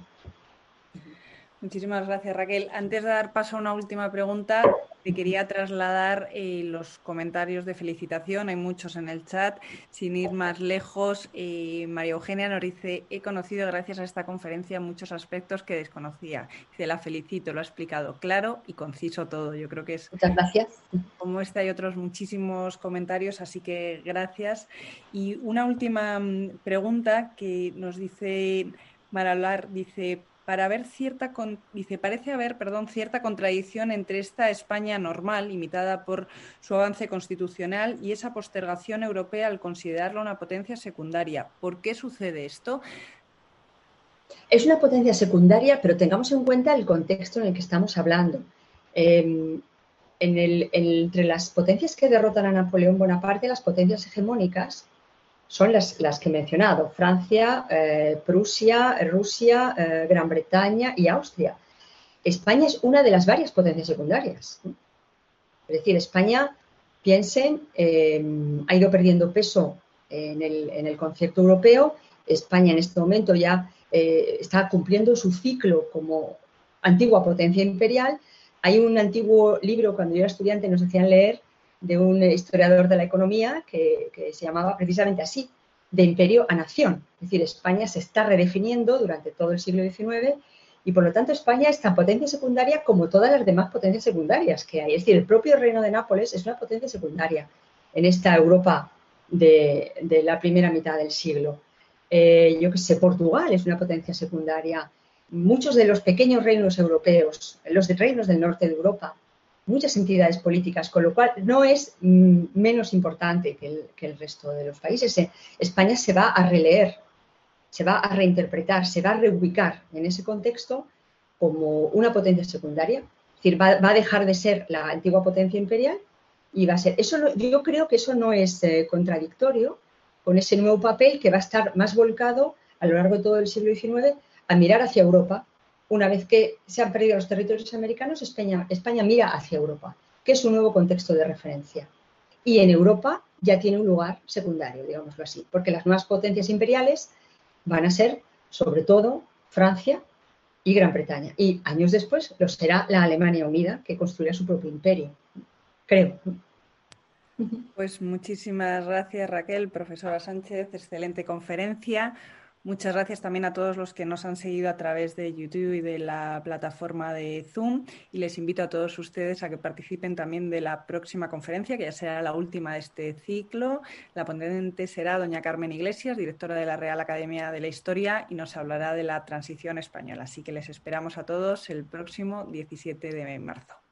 Muchísimas gracias, Raquel. Antes de dar paso a una última pregunta, te quería trasladar eh, los comentarios de felicitación. Hay muchos en el chat. Sin ir más lejos, eh, María Eugenia nos dice, he conocido gracias a esta conferencia muchos aspectos que desconocía. Dice, la felicito, lo ha explicado claro y conciso todo. Yo creo que es... Muchas gracias. Como este hay otros muchísimos comentarios, así que gracias. Y una última mm, pregunta que nos dice Maralar, dice, para ver cierta dice parece haber perdón cierta contradicción entre esta España normal imitada por su avance constitucional y esa postergación europea al considerarla una potencia secundaria. ¿Por qué sucede esto? Es una potencia secundaria, pero tengamos en cuenta el contexto en el que estamos hablando. Em, entre las potencias que derrotan a Napoleón Bonaparte, las potencias hegemónicas, son las, las que he mencionado, Francia, eh, Prusia, Rusia, eh, Gran Bretaña y Austria. España es una de las varias potencias secundarias. Es decir, España, piensen, eh, ha ido perdiendo peso en el, en el, concierto europeo. España en este momento ya está cumpliendo su ciclo como antigua potencia imperial. Hay un antiguo libro, cuando yo era estudiante nos hacían leer, de un historiador de la economía que, se llamaba precisamente así, de imperio a nación. Es decir, España se está redefiniendo durante todo el siglo XIX y por lo tanto España es tan potencia secundaria como todas las demás potencias secundarias que hay. Es decir, el propio reino de Nápoles es una potencia secundaria en esta Europa de, la primera mitad del siglo. Eh, yo que sé, Portugal es una potencia secundaria. Muchos de los pequeños reinos europeos, los de reinos del norte de Europa, muchas entidades políticas, con lo cual no es mm, menos importante que el, resto de los países. Eh, España se va a releer, se va a reinterpretar, se va a reubicar en ese contexto como una potencia secundaria, es decir, va, a dejar de ser la antigua potencia imperial y va a ser. Eso yo creo que eso no es eh, contradictorio con ese nuevo papel que va a estar más volcado a lo largo de todo el siglo XIX a mirar hacia Europa una vez que se han perdido los territorios americanos, España, mira hacia Europa, que es un nuevo contexto de referencia. Y en Europa ya tiene un lugar secundario, digámoslo así, porque las nuevas potencias imperiales van a ser, sobre todo, Francia y Gran Bretaña. Y años después lo será la Alemania Unida, que construirá su propio imperio, creo. Pues muchísimas gracias, Raquel, profesora Sánchez, excelente conferencia. Muchas gracias también a todos los que nos han seguido a través de YouTube y de la plataforma de Zoom y les invito a todos ustedes a que participen también de la próxima conferencia, que ya será la última de este ciclo. La ponente será doña Carmen Iglesias, directora de la Real Academia de la Historia y nos hablará de la transición española. Así que les esperamos a todos el próximo 17 de marzo.